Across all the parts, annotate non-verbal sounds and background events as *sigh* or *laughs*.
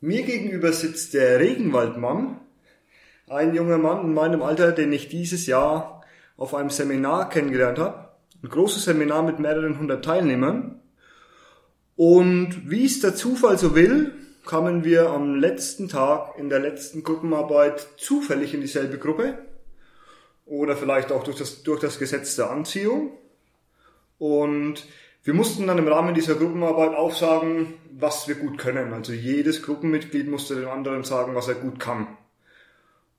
Mir gegenüber sitzt der Regenwaldmann, ein junger Mann in meinem Alter, den ich dieses Jahr auf einem Seminar kennengelernt habe. Ein großes Seminar mit mehreren hundert Teilnehmern. Und wie es der Zufall so will, kamen wir am letzten Tag in der letzten Gruppenarbeit zufällig in dieselbe Gruppe. Oder vielleicht auch durch das, durch das Gesetz der Anziehung. Und wir mussten dann im Rahmen dieser Gruppenarbeit aufsagen, was wir gut können. Also jedes Gruppenmitglied musste dem anderen sagen, was er gut kann.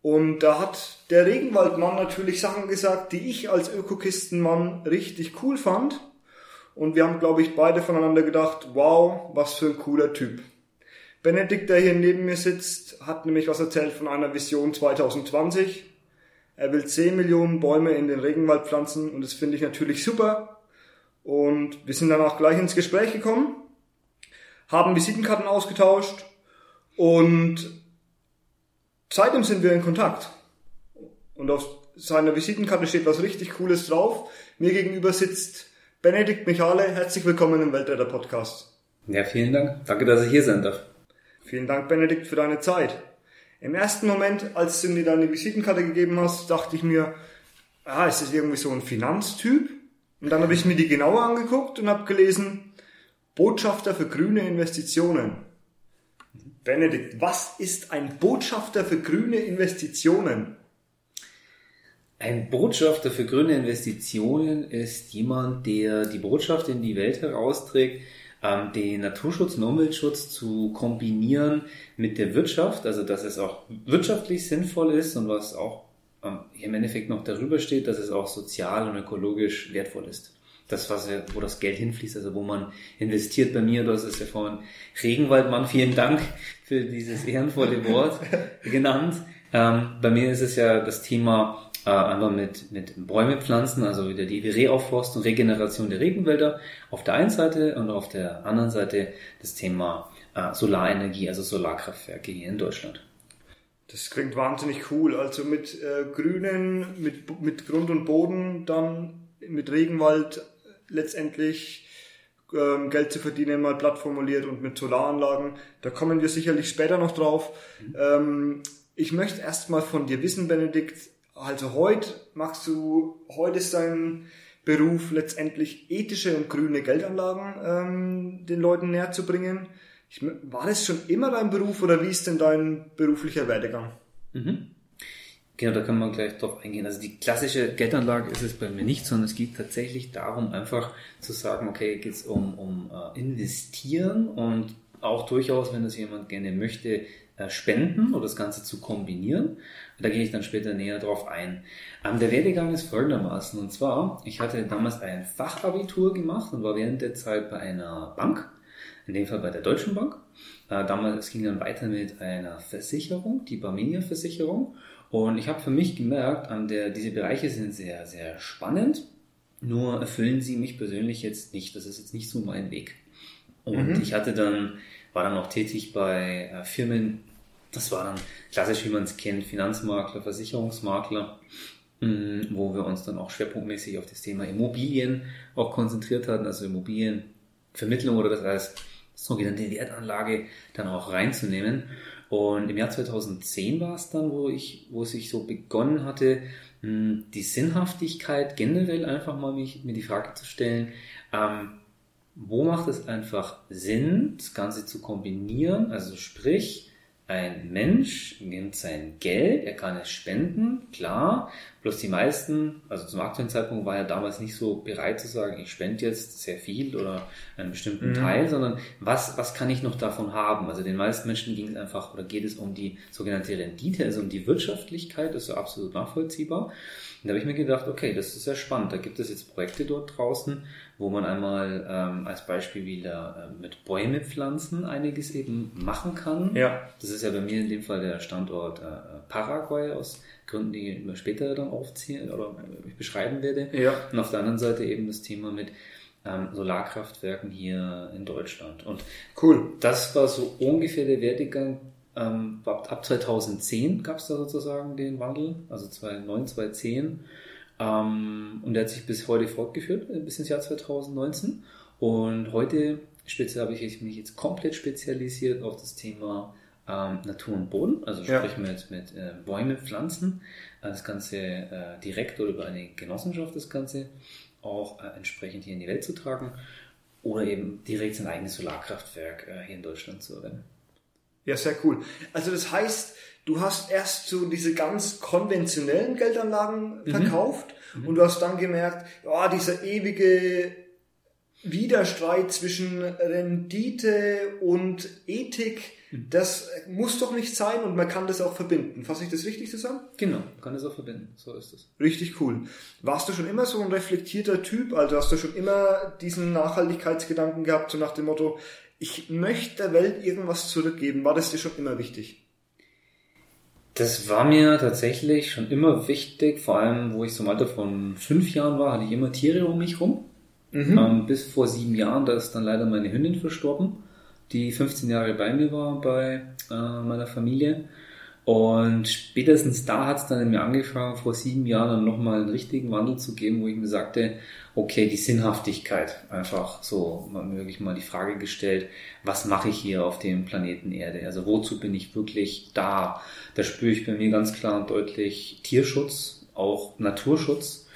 Und da hat der Regenwaldmann natürlich Sachen gesagt, die ich als Ökokistenmann richtig cool fand. Und wir haben, glaube ich, beide voneinander gedacht, wow, was für ein cooler Typ. Benedikt, der hier neben mir sitzt, hat nämlich was erzählt von einer Vision 2020. Er will 10 Millionen Bäume in den Regenwald pflanzen und das finde ich natürlich super. Und wir sind dann auch gleich ins Gespräch gekommen, haben Visitenkarten ausgetauscht und seitdem sind wir in Kontakt. Und auf seiner Visitenkarte steht was richtig Cooles drauf. Mir gegenüber sitzt Benedikt Michale. Herzlich willkommen im Weltretter Podcast. Ja, vielen Dank. Danke, dass ich hier sein darf. Vielen Dank, Benedikt, für deine Zeit. Im ersten Moment, als du mir deine Visitenkarte gegeben hast, dachte ich mir, ah, ist das irgendwie so ein Finanztyp? Und dann habe ich mir die genauer angeguckt und habe gelesen, Botschafter für grüne Investitionen. Benedikt, was ist ein Botschafter für grüne Investitionen? Ein Botschafter für grüne Investitionen ist jemand, der die Botschaft in die Welt herausträgt, ähm, den Naturschutz und Umweltschutz zu kombinieren mit der Wirtschaft, also dass es auch wirtschaftlich sinnvoll ist und was auch im Endeffekt noch darüber steht, dass es auch sozial und ökologisch wertvoll ist. Das, was wo das Geld hinfließt, also wo man investiert bei mir, das ist ja vorhin Regenwaldmann, vielen Dank für dieses ehrenvolle Wort *laughs* genannt. Ähm, bei mir ist es ja das Thema äh, einfach mit, mit Bäume pflanzen, also wieder die Reaufforstung, Regeneration der Regenwälder auf der einen Seite und auf der anderen Seite das Thema äh, Solarenergie, also Solarkraftwerke hier in Deutschland. Das klingt wahnsinnig cool. Also mit äh, Grünen, mit, mit Grund und Boden, dann mit Regenwald letztendlich ähm, Geld zu verdienen, mal platt formuliert und mit Solaranlagen. Da kommen wir sicherlich später noch drauf. Mhm. Ähm, ich möchte erstmal von dir wissen, Benedikt, also heute machst du, heute ist dein Beruf letztendlich ethische und grüne Geldanlagen ähm, den Leuten näher zu bringen. Ich, war das schon immer dein Beruf oder wie ist denn dein beruflicher Werdegang? Mhm. Genau, da kann man gleich drauf eingehen. Also die klassische Geldanlage ist es bei mir nicht, sondern es geht tatsächlich darum, einfach zu sagen, okay, geht es um, um uh, investieren und auch durchaus, wenn das jemand gerne möchte, uh, spenden oder das Ganze zu kombinieren. Da gehe ich dann später näher drauf ein. Ähm, der Werdegang ist folgendermaßen. Und zwar, ich hatte damals ein Fachabitur gemacht und war während der Zeit bei einer Bank in dem Fall bei der Deutschen Bank. Äh, damals es ging dann weiter mit einer Versicherung, die Barmenia Versicherung. Und ich habe für mich gemerkt, an der, diese Bereiche sind sehr, sehr spannend, nur erfüllen sie mich persönlich jetzt nicht. Das ist jetzt nicht so mein Weg. Und mhm. ich hatte dann, war dann auch tätig bei äh, Firmen, das war dann klassisch, wie man es kennt, Finanzmakler, Versicherungsmakler, mm, wo wir uns dann auch schwerpunktmäßig auf das Thema Immobilien auch konzentriert hatten, also Immobilienvermittlung oder das heißt sogenannte Wertanlage dann auch reinzunehmen. Und im Jahr 2010 war es dann, wo ich, wo es sich so begonnen hatte, hm, die Sinnhaftigkeit generell einfach mal mich, mir die Frage zu stellen, ähm, wo macht es einfach Sinn, das Ganze zu kombinieren? Also sprich, ein Mensch nimmt sein Geld, er kann es spenden, klar, Bloß die meisten, also zum aktuellen Zeitpunkt, war ja damals nicht so bereit zu sagen, ich spende jetzt sehr viel oder einen bestimmten mhm. Teil, sondern was, was kann ich noch davon haben? Also den meisten Menschen ging es einfach oder geht es um die sogenannte Rendite, also um die Wirtschaftlichkeit, das ist so absolut nachvollziehbar. Und da habe ich mir gedacht, okay, das ist sehr spannend. Da gibt es jetzt Projekte dort draußen, wo man einmal ähm, als Beispiel wieder äh, mit Bäume pflanzen einiges eben machen kann. Ja. Das ist ja bei mir in dem Fall der Standort äh, Paraguay aus Gründen, die ich später dann aufziehen oder ich beschreiben werde. Ja. Und auf der anderen Seite eben das Thema mit ähm, Solarkraftwerken hier in Deutschland. Und cool. Das war so ungefähr der Werdegang. Ähm, ab 2010 gab es da sozusagen den Wandel, also 2009, 2010. Ähm, und der hat sich bis heute fortgeführt, äh, bis ins Jahr 2019. Und heute speziell habe ich mich jetzt komplett spezialisiert auf das Thema ähm, Natur und Boden, also sprich ja. mit, mit äh, Bäume, Pflanzen, äh, das Ganze äh, direkt oder über eine Genossenschaft das Ganze auch äh, entsprechend hier in die Welt zu tragen oder eben direkt sein eigenes Solarkraftwerk äh, hier in Deutschland zu erwähnen. Ja, sehr cool. Also das heißt, du hast erst so diese ganz konventionellen Geldanlagen mhm. verkauft mhm. und du hast dann gemerkt, ja, dieser ewige Widerstreit zwischen Rendite und Ethik, mhm. das muss doch nicht sein und man kann das auch verbinden. Fasse ich das richtig zusammen? Genau, man kann das auch verbinden. So ist es. Richtig cool. Warst du schon immer so ein reflektierter Typ? Also hast du schon immer diesen Nachhaltigkeitsgedanken gehabt, so nach dem Motto, ich möchte der Welt irgendwas zurückgeben. War das dir schon immer wichtig? Das war mir tatsächlich schon immer wichtig, vor allem wo ich so im Alter von fünf Jahren war, hatte ich immer Tiere um mich rum. Mhm. Ähm, bis vor sieben Jahren, da ist dann leider meine Hündin verstorben, die 15 Jahre bei mir war, bei äh, meiner Familie. Und spätestens da hat es dann in mir angefangen, vor sieben Jahren dann nochmal einen richtigen Wandel zu geben, wo ich mir sagte, okay, die Sinnhaftigkeit, einfach so, man wirklich mal die Frage gestellt, was mache ich hier auf dem Planeten Erde? Also wozu bin ich wirklich da? Da spüre ich bei mir ganz klar und deutlich Tierschutz, auch Naturschutz.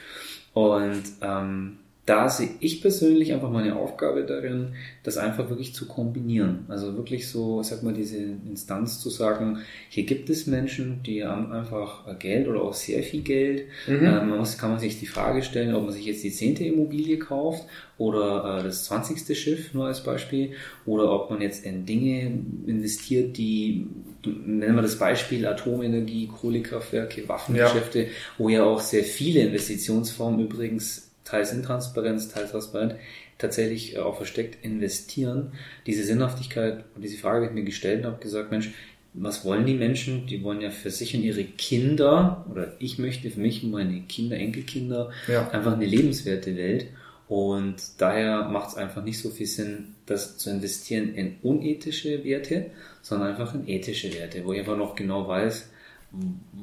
Und ähm, da sehe ich persönlich einfach meine Aufgabe darin, das einfach wirklich zu kombinieren. Also wirklich so, sag mal, diese Instanz zu sagen, hier gibt es Menschen, die haben einfach Geld oder auch sehr viel Geld. Mhm. Äh, man muss, kann man sich die Frage stellen, ob man sich jetzt die zehnte Immobilie kauft oder äh, das zwanzigste Schiff, nur als Beispiel, oder ob man jetzt in Dinge investiert, die nennen wir das Beispiel Atomenergie, Kohlekraftwerke, Waffengeschäfte, ja. wo ja auch sehr viele Investitionsformen übrigens teils intransparent, teils transparent, tatsächlich äh, auch versteckt investieren. Diese Sinnhaftigkeit und diese Frage habe ich mir gestellt und habe gesagt, Mensch, was wollen die Menschen? Die wollen ja für sich und ihre Kinder, oder ich möchte für mich und meine Kinder, Enkelkinder, ja. einfach eine lebenswerte Welt. Und daher macht es einfach nicht so viel Sinn, das zu investieren in unethische Werte, sondern einfach in ethische Werte, wo ich einfach noch genau weiß,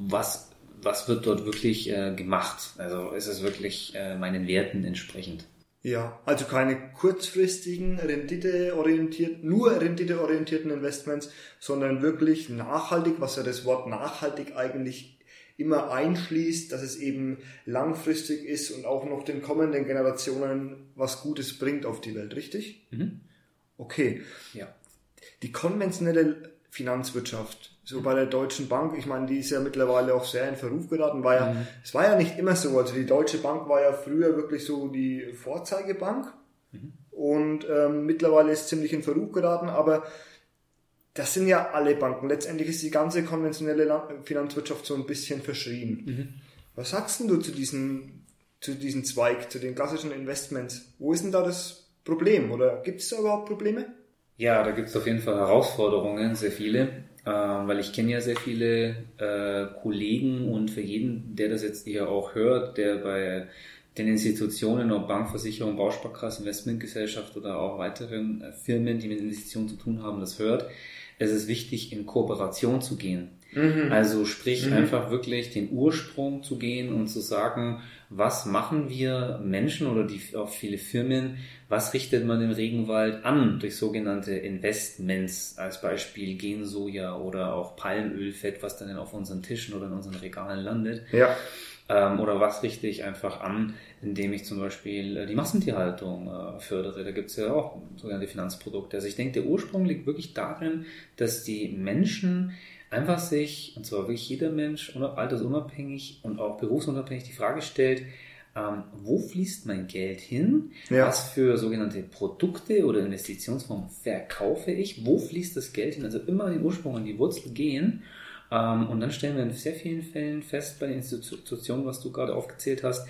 was was wird dort wirklich äh, gemacht? Also ist es wirklich äh, meinen Werten entsprechend? Ja, also keine kurzfristigen, renditeorientierten, nur renditeorientierten Investments, sondern wirklich nachhaltig, was ja das Wort nachhaltig eigentlich immer einschließt, dass es eben langfristig ist und auch noch den kommenden Generationen was Gutes bringt auf die Welt, richtig? Mhm. Okay. Ja. Die konventionelle Finanzwirtschaft. So bei der Deutschen Bank, ich meine, die ist ja mittlerweile auch sehr in Verruf geraten, war ja, mhm. es war ja nicht immer so. Also die Deutsche Bank war ja früher wirklich so die Vorzeigebank mhm. und ähm, mittlerweile ist ziemlich in Verruf geraten, aber das sind ja alle Banken. Letztendlich ist die ganze konventionelle Finanzwirtschaft so ein bisschen verschrien. Mhm. Was sagst denn du zu diesem, zu diesem Zweig, zu den klassischen Investments? Wo ist denn da das Problem oder gibt es da überhaupt Probleme? Ja, da gibt es auf jeden Fall Herausforderungen, sehr viele, weil ich kenne ja sehr viele äh, Kollegen und für jeden, der das jetzt hier auch hört, der bei den Institutionen, ob Bank, Versicherung, Bausparkasse, Investmentgesellschaft oder auch weiteren äh, Firmen, die mit Investitionen zu tun haben, das hört, es ist wichtig, in Kooperation zu gehen. Mhm. Also sprich mhm. einfach wirklich den Ursprung zu gehen und zu sagen, was machen wir Menschen oder die, auch viele Firmen, was richtet man im Regenwald an durch sogenannte Investments, als Beispiel Gensoja oder auch Palmölfett, was dann auf unseren Tischen oder in unseren Regalen landet. Ja. Ähm, oder was richte ich einfach an, indem ich zum Beispiel äh, die Massentierhaltung äh, fördere. Da gibt es ja auch sogenannte Finanzprodukte. Also ich denke, der Ursprung liegt wirklich darin, dass die Menschen einfach sich, und zwar wirklich jeder Mensch, altersunabhängig und auch berufsunabhängig, die Frage stellt, ähm, wo fließt mein Geld hin? Ja. Was für sogenannte Produkte oder Investitionsformen verkaufe ich? Wo fließt das Geld hin? Also immer an den Ursprung, an die Wurzel gehen. Ähm, und dann stellen wir in sehr vielen Fällen fest bei den Institutionen, was du gerade aufgezählt hast,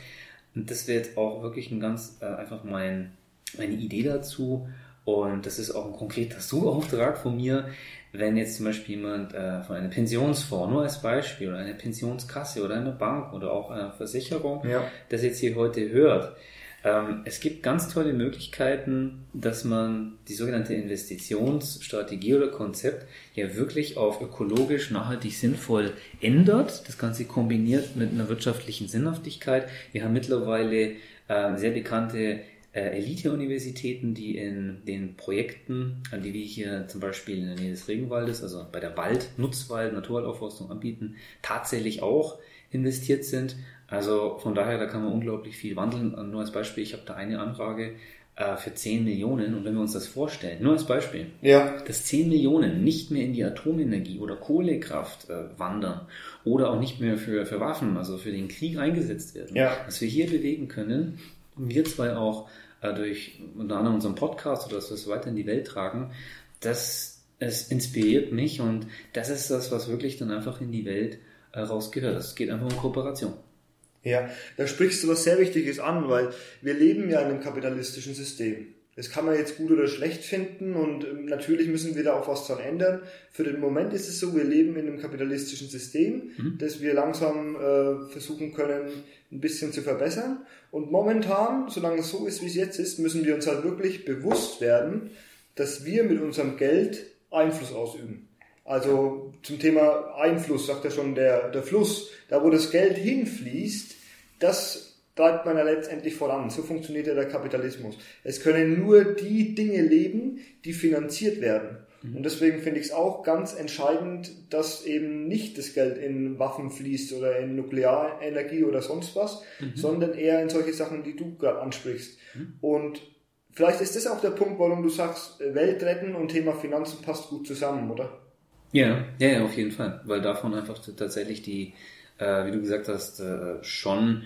und das wäre jetzt auch wirklich ein ganz äh, einfach mein, meine Idee dazu. Und das ist auch ein konkreter Suchauftrag von mir, wenn jetzt zum Beispiel jemand äh, von einer Pensionsfonds, nur als Beispiel, oder eine Pensionskasse oder eine Bank oder auch eine Versicherung, ja. das jetzt hier heute hört. Ähm, es gibt ganz tolle Möglichkeiten, dass man die sogenannte Investitionsstrategie oder Konzept ja wirklich auf ökologisch nachhaltig sinnvoll ändert. Das Ganze kombiniert mit einer wirtschaftlichen Sinnhaftigkeit. Wir haben mittlerweile äh, sehr bekannte äh, Elite-Universitäten, die in den Projekten, an die wir hier zum Beispiel in der Nähe des Regenwaldes, also bei der Wald, Nutzwald, Naturwaldaufforstung anbieten, tatsächlich auch investiert sind. Also von daher, da kann man unglaublich viel wandeln. Nur als Beispiel, ich habe da eine Anfrage äh, für 10 Millionen und wenn wir uns das vorstellen, nur als Beispiel, ja. dass 10 Millionen nicht mehr in die Atomenergie oder Kohlekraft äh, wandern oder auch nicht mehr für, für Waffen, also für den Krieg eingesetzt werden, ja. was wir hier bewegen können, wir zwei auch äh, durch unter anderem unseren Podcast oder dass wir es weiter in die Welt tragen, das es inspiriert mich und das ist das, was wirklich dann einfach in die Welt äh, rausgehört. Es geht einfach um Kooperation. Ja, da sprichst du was sehr Wichtiges an, weil wir leben ja in einem kapitalistischen System. Das kann man jetzt gut oder schlecht finden und ähm, natürlich müssen wir da auch was dran ändern. Für den Moment ist es so, wir leben in einem kapitalistischen System, mhm. das wir langsam äh, versuchen können, ein bisschen zu verbessern. Und momentan, solange es so ist, wie es jetzt ist, müssen wir uns halt wirklich bewusst werden, dass wir mit unserem Geld Einfluss ausüben. Also zum Thema Einfluss sagt ja schon der, der Fluss, da wo das Geld hinfließt, das treibt man ja letztendlich voran. So funktioniert ja der Kapitalismus. Es können nur die Dinge leben, die finanziert werden. Mhm. Und deswegen finde ich es auch ganz entscheidend, dass eben nicht das Geld in Waffen fließt oder in Nuklearenergie oder sonst was, mhm. sondern eher in solche Sachen, die du gerade ansprichst. Mhm. Und vielleicht ist das auch der Punkt, warum du sagst, Welt retten und Thema Finanzen passt gut zusammen, oder? Ja, ja, ja auf jeden Fall, weil davon einfach tatsächlich die, äh, wie du gesagt hast, äh, schon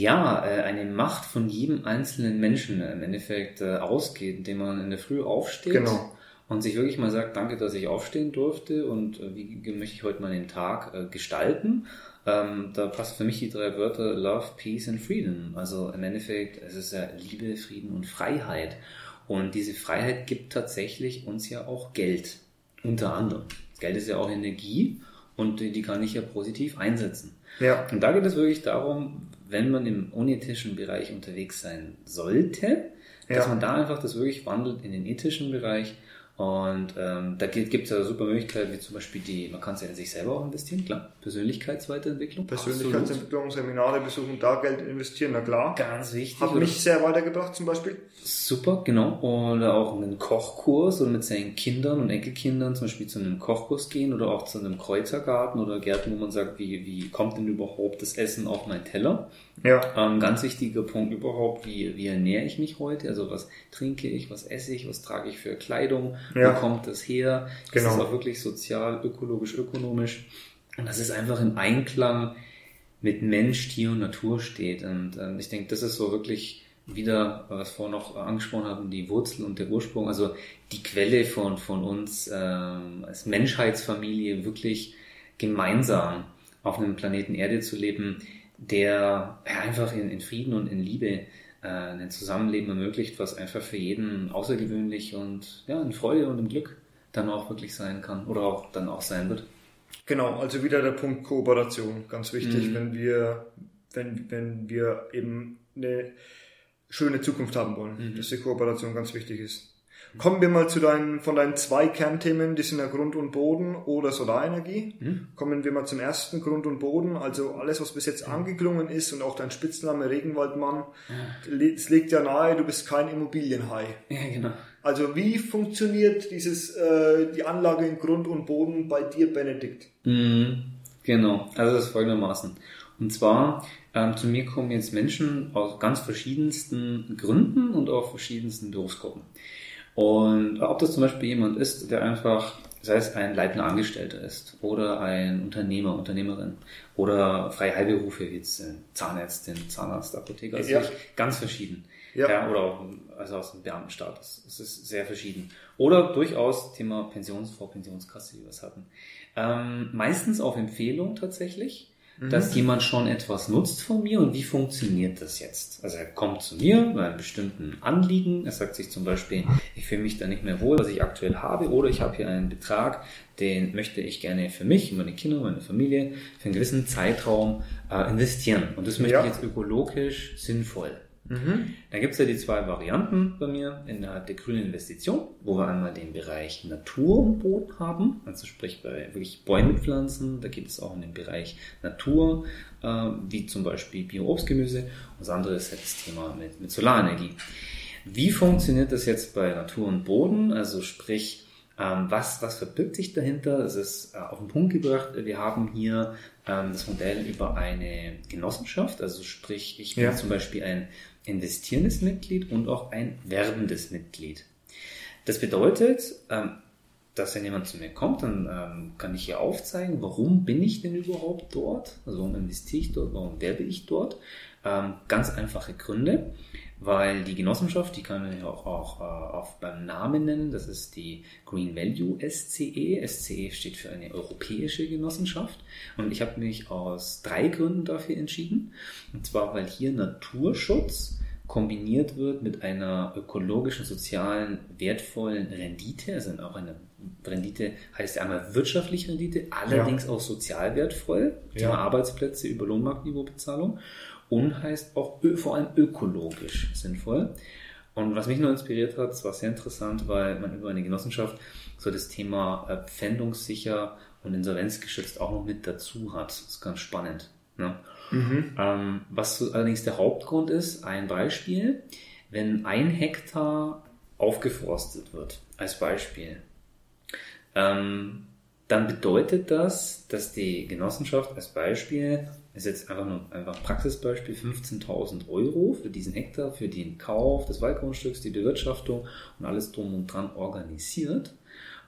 ja, äh, eine Macht von jedem einzelnen Menschen im Endeffekt äh, ausgeht, indem man in der Früh aufsteht genau. und sich wirklich mal sagt, danke, dass ich aufstehen durfte und äh, wie möchte ich heute mal den Tag gestalten. Ähm, da passt für mich die drei Wörter Love, Peace and Freedom. Also im Endeffekt, es ist ja Liebe, Frieden und Freiheit. Und diese Freiheit gibt tatsächlich uns ja auch Geld. Unter anderem. Geld ist ja auch Energie und die kann ich ja positiv einsetzen. Ja. Und da geht es wirklich darum, wenn man im unethischen Bereich unterwegs sein sollte, dass ja. man da einfach das wirklich wandelt in den ethischen Bereich und ähm, da gibt es ja super Möglichkeiten, wie zum Beispiel die, man kann es ja in sich selber auch investieren, klar. Persönlichkeitsweiterentwicklung. Persönlichkeitsentwicklung, Absolut. Seminare besuchen, da Geld investieren, na klar. Ganz wichtig. Hat mich sehr weitergebracht zum Beispiel. Super, genau. Oder auch einen Kochkurs oder mit seinen Kindern und Enkelkindern zum Beispiel zu einem Kochkurs gehen oder auch zu einem Kräutergarten oder Gärten, wo man sagt, wie, wie kommt denn überhaupt das Essen auf meinen Teller? Ja. Ähm, ganz wichtiger Punkt überhaupt, wie, wie ernähre ich mich heute? Also was trinke ich, was esse ich, was trage ich für Kleidung, ja. wo kommt das her? Das genau. ist auch wirklich sozial, ökologisch, ökonomisch. Und das ist einfach im Einklang mit Mensch, Tier und Natur steht. Und ähm, ich denke, das ist so wirklich wieder, was wir vorhin noch angesprochen haben, die Wurzel und der Ursprung, also die Quelle von, von uns ähm, als Menschheitsfamilie wirklich gemeinsam auf einem Planeten Erde zu leben, der einfach in, in, Frieden und in Liebe äh, ein Zusammenleben ermöglicht, was einfach für jeden außergewöhnlich und ja, in Freude und im Glück dann auch wirklich sein kann oder auch dann auch sein wird. Genau, also wieder der Punkt Kooperation, ganz wichtig, mhm. wenn wir, wenn, wenn wir eben eine schöne Zukunft haben wollen, mhm. dass die Kooperation ganz wichtig ist. Kommen wir mal zu deinen, von deinen zwei Kernthemen, die sind ja Grund und Boden oder Solarenergie. Mhm. Kommen wir mal zum ersten, Grund und Boden. Also alles, was bis jetzt angeklungen ist und auch dein Spitzname Regenwaldmann, es ja. legt ja nahe, du bist kein Immobilienhai. Ja, genau. Also wie funktioniert dieses, äh, die Anlage in Grund und Boden bei dir, Benedikt? Mhm. Genau, also das ist folgendermaßen. Und zwar, ähm, zu mir kommen jetzt Menschen aus ganz verschiedensten Gründen und auch verschiedensten Berufsgruppen. Und ob das zum Beispiel jemand ist, der einfach sei es ein leitender Angestellter ist oder ein Unternehmer, Unternehmerin oder freie Heilberufe wie jetzt Zahnärztin, Zahnarzt, Apotheker, also ja. ganz verschieden. Ja. ja. oder auch also aus dem Beamtenstatus. Es ist sehr verschieden. Oder durchaus Thema Pensionsfonds, Pensionskasse, wie wir es hatten. Ähm, meistens auf Empfehlung tatsächlich dass mhm. jemand schon etwas nutzt von mir und wie funktioniert das jetzt? Also er kommt zu mir mit einem bestimmten Anliegen, er sagt sich zum Beispiel, ich fühle mich da nicht mehr wohl, was ich aktuell habe, oder ich habe hier einen Betrag, den möchte ich gerne für mich, meine Kinder, meine Familie, für einen gewissen Zeitraum äh, investieren. Und das möchte ja. ich jetzt ökologisch sinnvoll. Mhm. Dann gibt es ja die zwei Varianten bei mir innerhalb der grünen Investition, wo wir einmal den Bereich Natur und Boden haben, also sprich bei wirklich Bäume pflanzen, da gibt es auch in den Bereich Natur, äh, wie zum Beispiel Bio-Obstgemüse und das andere ist halt das Thema mit, mit Solarenergie. Wie funktioniert das jetzt bei Natur und Boden? Also sprich, ähm, was, was verbirgt sich dahinter? Das ist äh, auf den Punkt gebracht. Wir haben hier ähm, das Modell über eine Genossenschaft, also sprich, ich bin ja. zum Beispiel ein investierendes Mitglied und auch ein werbendes Mitglied. Das bedeutet, ähm, dass wenn jemand zu mir kommt, dann ähm, kann ich hier aufzeigen, warum bin ich denn überhaupt dort? Also warum investiere ich dort? Warum werbe ich dort? Ähm, ganz einfache Gründe, weil die Genossenschaft, die kann man ja auch, auch, äh, auch beim Namen nennen, das ist die Green Value SCE. SCE steht für eine europäische Genossenschaft und ich habe mich aus drei Gründen dafür entschieden. Und zwar, weil hier Naturschutz kombiniert wird mit einer ökologischen, sozialen, wertvollen Rendite, also auch eine Rendite heißt ja einmal wirtschaftliche Rendite, allerdings ja. auch sozial wertvoll, Thema ja. Arbeitsplätze über Lohnmarktniveaubezahlung und heißt auch vor allem ökologisch sinnvoll. Und was mich nur inspiriert hat, es war sehr interessant, weil man über eine Genossenschaft so das Thema äh, pfändungssicher und insolvenzgeschützt auch noch mit dazu hat. Das ist ganz spannend. Ne? Mhm. Ähm, was allerdings der Hauptgrund ist, ein Beispiel, wenn ein Hektar aufgeforstet wird, als Beispiel, ähm, dann bedeutet das, dass die Genossenschaft als Beispiel ist jetzt einfach nur einfach ein Praxisbeispiel, 15.000 Euro für diesen Hektar, für den Kauf des Waldgrundstücks, die Bewirtschaftung und alles drum und dran organisiert.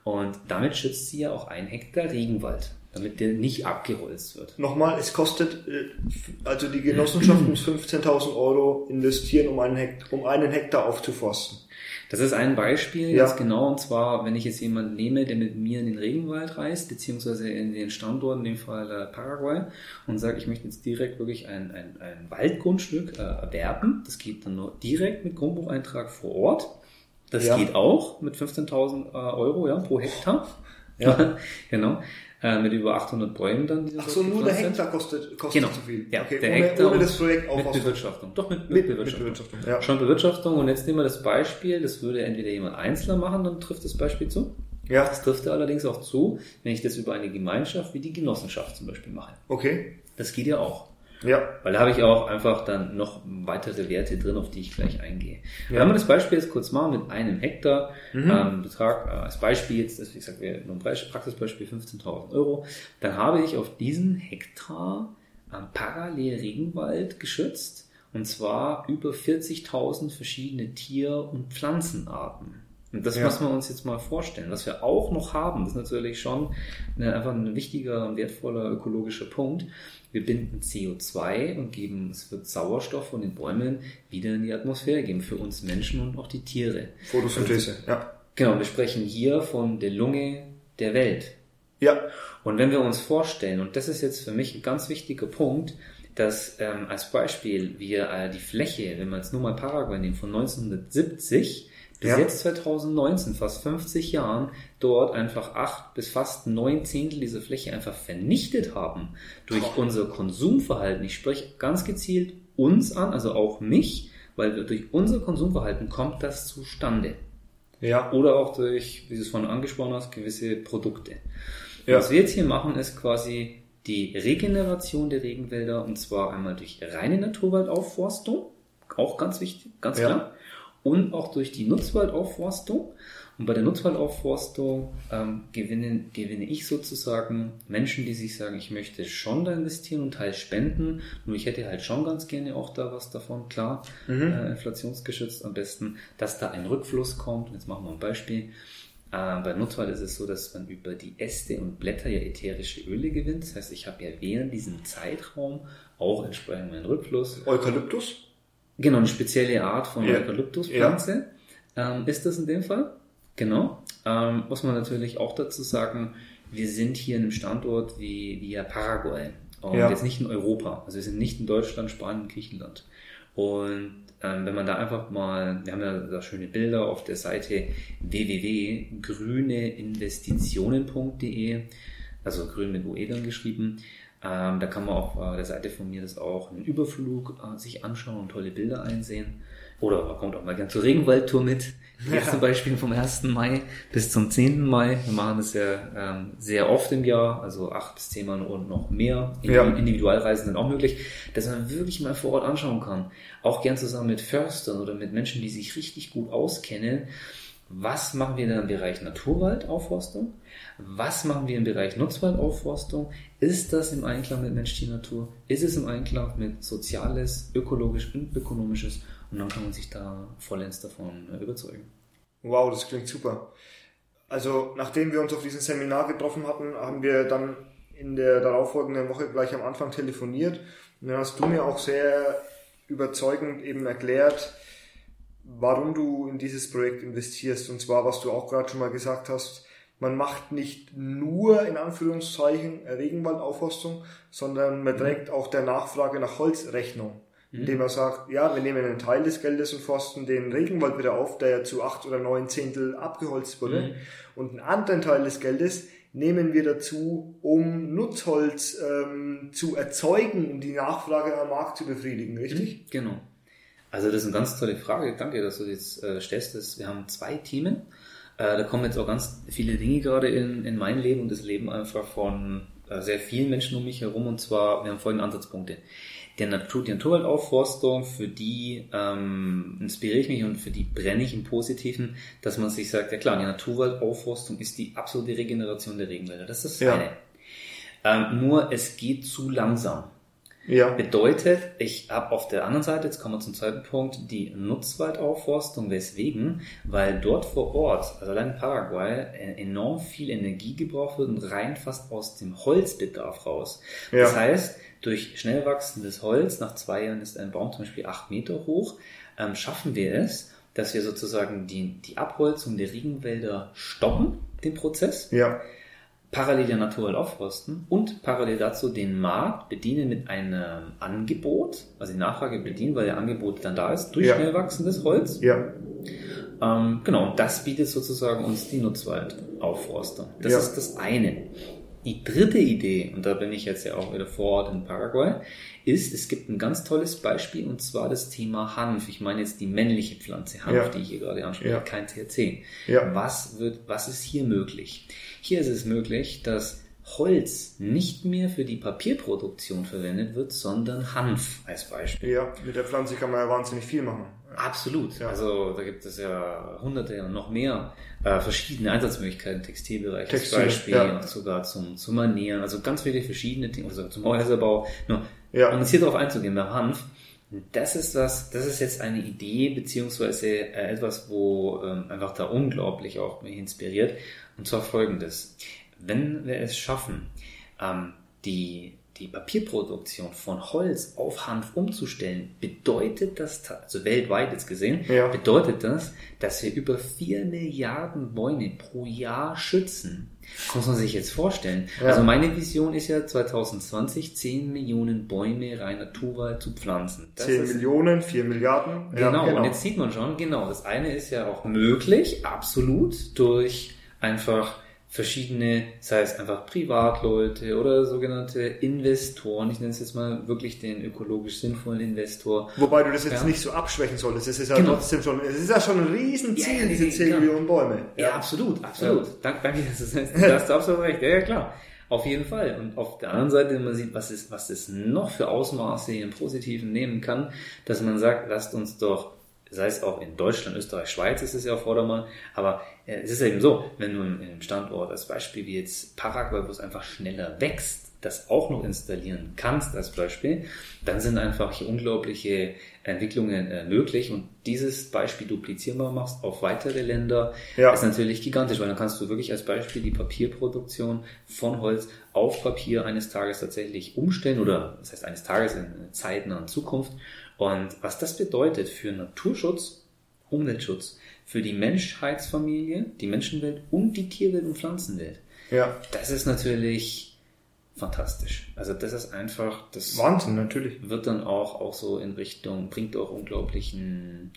Und damit schützt sie ja auch ein Hektar Regenwald, damit der nicht abgeholzt wird. Nochmal, es kostet, äh, also die Genossenschaft muss 15.000 Euro investieren, um einen, Hektar, um einen Hektar aufzuforsten. Das ist ein Beispiel ja. jetzt genau, und zwar, wenn ich jetzt jemanden nehme, der mit mir in den Regenwald reist, beziehungsweise in den Standort, in dem Fall äh, Paraguay, und sage, ich möchte jetzt direkt wirklich ein, ein, ein Waldgrundstück äh, erwerben. Das geht dann nur direkt mit Grundbucheintrag vor Ort. Das ja. geht auch mit 15.000 äh, Euro ja, pro Hektar. Ja, *laughs* genau äh, mit über 800 Bäumen dann. Ach so, nur der Hektar kostet, kostet genau. zu viel. Ja, okay, der ohne, Hektar ohne das Projekt auch Mit Bewirtschaftung. Doch, mit, mit, mit Bewirtschaftung. Mit Bewirtschaftung ja. Schon Bewirtschaftung und jetzt nehmen wir das Beispiel, das würde entweder jemand Einzelner machen, dann trifft das Beispiel zu. Ja. Das trifft allerdings auch zu, wenn ich das über eine Gemeinschaft wie die Genossenschaft zum Beispiel mache. Okay. Das geht ja auch. Ja. Weil da habe ich auch einfach dann noch weitere Werte drin, auf die ich gleich eingehe. Ja. Wenn wir das Beispiel jetzt kurz machen mit einem Hektar, mhm. ähm, Betrag äh, als Beispiel jetzt, das, wie gesagt, wäre nur ein Praxisbeispiel 15.000 Euro, dann habe ich auf diesen Hektar ähm, parallel Regenwald geschützt und zwar über 40.000 verschiedene Tier- und Pflanzenarten. Und das ja. müssen wir uns jetzt mal vorstellen. Was wir auch noch haben, das ist natürlich schon eine, einfach ein wichtiger und wertvoller ökologischer Punkt. Wir binden CO2 und geben, es wird Sauerstoff von den Bäumen wieder in die Atmosphäre geben, für uns Menschen und auch die Tiere. Photosynthese, also, ja. Genau, wir sprechen hier von der Lunge der Welt. Ja. Und wenn wir uns vorstellen, und das ist jetzt für mich ein ganz wichtiger Punkt, dass ähm, als Beispiel wir äh, die Fläche, wenn wir jetzt nur mal Paraguay nehmen, von 1970 bis ja. jetzt 2019, fast 50 Jahren, dort einfach acht bis fast neun Zehntel dieser Fläche einfach vernichtet haben durch oh. unser Konsumverhalten. Ich spreche ganz gezielt uns an, also auch mich, weil durch unser Konsumverhalten kommt das zustande. Ja. Oder auch durch, wie du es vorhin angesprochen hast, gewisse Produkte. Ja. Was wir jetzt hier machen, ist quasi die Regeneration der Regenwälder und zwar einmal durch reine Naturwaldaufforstung, auch ganz wichtig, ganz ja. klar und auch durch die Nutzwaldaufforstung. Und bei der Nutzwaldaufforstung ähm, gewinne, gewinne ich sozusagen Menschen, die sich sagen, ich möchte schon da investieren und teils spenden, nur ich hätte halt schon ganz gerne auch da was davon, klar, mhm. äh, inflationsgeschützt am besten, dass da ein Rückfluss kommt. Jetzt machen wir ein Beispiel. Äh, bei Nutzwald ist es so, dass man über die Äste und Blätter ja ätherische Öle gewinnt. Das heißt, ich habe ja während diesem Zeitraum auch entsprechend meinen Rückfluss. Eukalyptus? Genau, eine spezielle Art von ja. Eukalyptuspflanze ja. ähm, ist das in dem Fall. Genau. Ähm, muss man natürlich auch dazu sagen, wir sind hier in einem Standort wie, wie Paraguay und ja. jetzt nicht in Europa. Also wir sind nicht in Deutschland, Spanien, Griechenland. Und ähm, wenn man da einfach mal, wir haben ja da schöne Bilder auf der Seite www.grüneinvestitionen.de, also grün mit UE dann geschrieben. Ähm, da kann man auf äh, der Seite von mir das auch einen Überflug äh, sich anschauen und tolle Bilder einsehen. Oder man kommt auch mal gerne zur Regenwaldtour mit. Jetzt ja. zum Beispiel vom 1. Mai bis zum 10. Mai. Wir machen das ja ähm, sehr oft im Jahr, also acht bis zehn Mal und noch mehr. Ja. Individualreisen sind auch möglich, dass man wirklich mal vor Ort anschauen kann. Auch gern zusammen mit Förstern oder mit Menschen, die sich richtig gut auskennen. Was machen wir denn im Bereich Naturwaldaufforstung? Was machen wir im Bereich Nutzwaldaufforstung? Ist das im Einklang mit Mensch, Tier, Natur? Ist es im Einklang mit Soziales, Ökologisch und Ökonomisches? Und dann kann man sich da vollends davon äh, überzeugen. Wow, das klingt super. Also, nachdem wir uns auf diesem Seminar getroffen hatten, haben wir dann in der darauffolgenden Woche gleich am Anfang telefoniert. Und dann hast du mir auch sehr überzeugend eben erklärt, warum du in dieses Projekt investierst. Und zwar, was du auch gerade schon mal gesagt hast, man macht nicht nur in Anführungszeichen Regenwaldaufforstung, sondern man trägt auch der Nachfrage nach Holz Rechnung indem er sagt, ja, wir nehmen einen Teil des Geldes und forsten den Regenwald wieder auf, der ja zu acht oder neun Zehntel abgeholzt wurde. Mhm. Und einen anderen Teil des Geldes nehmen wir dazu, um Nutzholz ähm, zu erzeugen, um die Nachfrage am Markt zu befriedigen, richtig? Mhm, genau. Also das ist eine ganz tolle Frage. Danke, dass du jetzt äh, stellst. Wir haben zwei Themen. Äh, da kommen jetzt auch ganz viele Dinge gerade in, in mein Leben und das Leben einfach von äh, sehr vielen Menschen um mich herum. Und zwar, wir haben folgende Ansatzpunkte der Natur, die Naturwaldaufforstung, für die ähm, inspiriere ich mich und für die brenne ich im Positiven, dass man sich sagt, ja klar, die Naturwaldaufforstung ist die absolute Regeneration der Regenwälder. Das ist das ja. eine. Ähm, nur es geht zu langsam. Ja. Bedeutet, ich habe auf der anderen Seite, jetzt kommen wir zum zweiten Punkt, die Nutzwaldaufforstung. Weswegen? Weil dort vor Ort, also allein in Paraguay, äh, enorm viel Energie gebraucht wird und rein fast aus dem Holzbedarf raus. Ja. Das heißt, durch schnell wachsendes Holz, nach zwei Jahren ist ein Baum zum Beispiel acht Meter hoch, ähm, schaffen wir es, dass wir sozusagen die, die Abholzung der Regenwälder stoppen, den Prozess. Ja. Parallel der Natur aufforsten und parallel dazu den Markt bedienen mit einem Angebot, also die Nachfrage bedienen, weil der Angebot dann da ist, durch ja. schnell wachsendes Holz. Ja. Ähm, genau, das bietet sozusagen uns die Nutzwaldaufforstung. Das ja. ist das eine. Die dritte Idee, und da bin ich jetzt ja auch wieder vor Ort in Paraguay, ist, es gibt ein ganz tolles Beispiel und zwar das Thema Hanf. Ich meine jetzt die männliche Pflanze Hanf, ja. die ich hier gerade anspreche, ja. kein THC. Ja. Was wird, was ist hier möglich? Hier ist es möglich, dass Holz nicht mehr für die Papierproduktion verwendet wird, sondern Hanf als Beispiel. Ja, mit der Pflanze kann man ja wahnsinnig viel machen. Absolut. Ja. Also da gibt es ja hunderte und noch mehr äh, verschiedene Einsatzmöglichkeiten, Textilbereich Textil, als Beispiel, ja. sogar zum, zum Manieren, also ganz viele verschiedene Dinge, also zum Häuserbau. Nur, ja. um jetzt hier drauf einzugehen, bei Hanf, das ist was, das ist jetzt eine Idee, beziehungsweise äh, etwas, wo ähm, einfach da unglaublich auch mich inspiriert. Und zwar folgendes. Wenn wir es schaffen, ähm, die die Papierproduktion von Holz auf Hanf umzustellen, bedeutet das, also weltweit jetzt gesehen, ja. bedeutet das, dass wir über vier Milliarden Bäume pro Jahr schützen. Das muss man sich jetzt vorstellen. Ja. Also meine Vision ist ja 2020 10 Millionen Bäume rein Naturwald zu pflanzen. Das 10 Millionen, 4 Milliarden. Genau, ja, genau, und jetzt sieht man schon, genau, das eine ist ja auch möglich, absolut, durch einfach verschiedene, sei es einfach Privatleute oder sogenannte Investoren, ich nenne es jetzt mal wirklich den ökologisch sinnvollen Investor. Wobei du das jetzt ja. nicht so abschwächen solltest, es ist ja genau. trotzdem schon, es ist ja schon ein Riesenziel, ja, diese 10 genau. Millionen Bäume. Ja, ja absolut, absolut. Danke, danke, da hast du absolut recht, ja, ja klar. Auf jeden Fall. Und auf der anderen Seite, wenn man sieht, was es, was es noch für Ausmaße im Positiven nehmen kann, dass man sagt, lasst uns doch sei es auch in Deutschland, Österreich, Schweiz ist es ja auf Vordermann, aber äh, es ist eben so, wenn du in einem Standort als Beispiel wie jetzt Paraguay, wo es einfach schneller wächst, das auch noch installieren kannst als Beispiel, dann sind einfach hier unglaubliche Entwicklungen äh, möglich und dieses Beispiel duplizierbar machst auf weitere Länder, ja. ist natürlich gigantisch, weil dann kannst du wirklich als Beispiel die Papierproduktion von Holz auf Papier eines Tages tatsächlich umstellen oder das heißt eines Tages in zeitnaher Zukunft und was das bedeutet für Naturschutz, Umweltschutz, für die Menschheitsfamilie, die Menschenwelt und die Tierwelt und Pflanzenwelt. Ja. Das ist natürlich fantastisch. Also das ist einfach das Wahnsinn natürlich. Wird dann auch auch so in Richtung bringt auch unglaublichen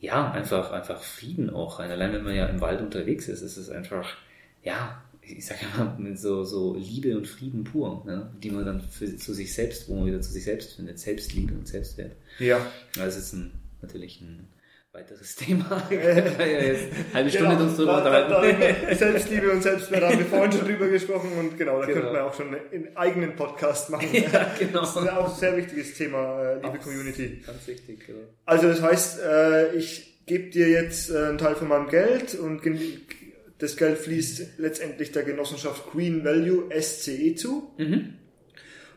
ja, einfach einfach Frieden auch rein. Allein wenn man ja im Wald unterwegs ist, ist es einfach ja, ich sage mal mit so so Liebe und Frieden pur, ne? die man dann für, zu sich selbst, wo man wieder zu sich selbst findet, Selbstliebe und Selbstwert. Ja. Also es ist ein, natürlich ein weiteres *laughs* Thema. *laughs* halbe Stunde genau, uns drüber unterhalten. Selbstliebe und Selbstwert haben wir vorhin schon drüber gesprochen und genau, da genau. könnten wir auch schon einen eigenen Podcast machen. *laughs* Ja, genau. Das ist auch ein sehr wichtiges Thema, äh, liebe Absolut. Community. Ganz wichtig, genau. Also das heißt, äh, ich gebe dir jetzt äh, einen Teil von meinem Geld und das Geld fließt letztendlich der Genossenschaft Queen Value SCE zu. Mhm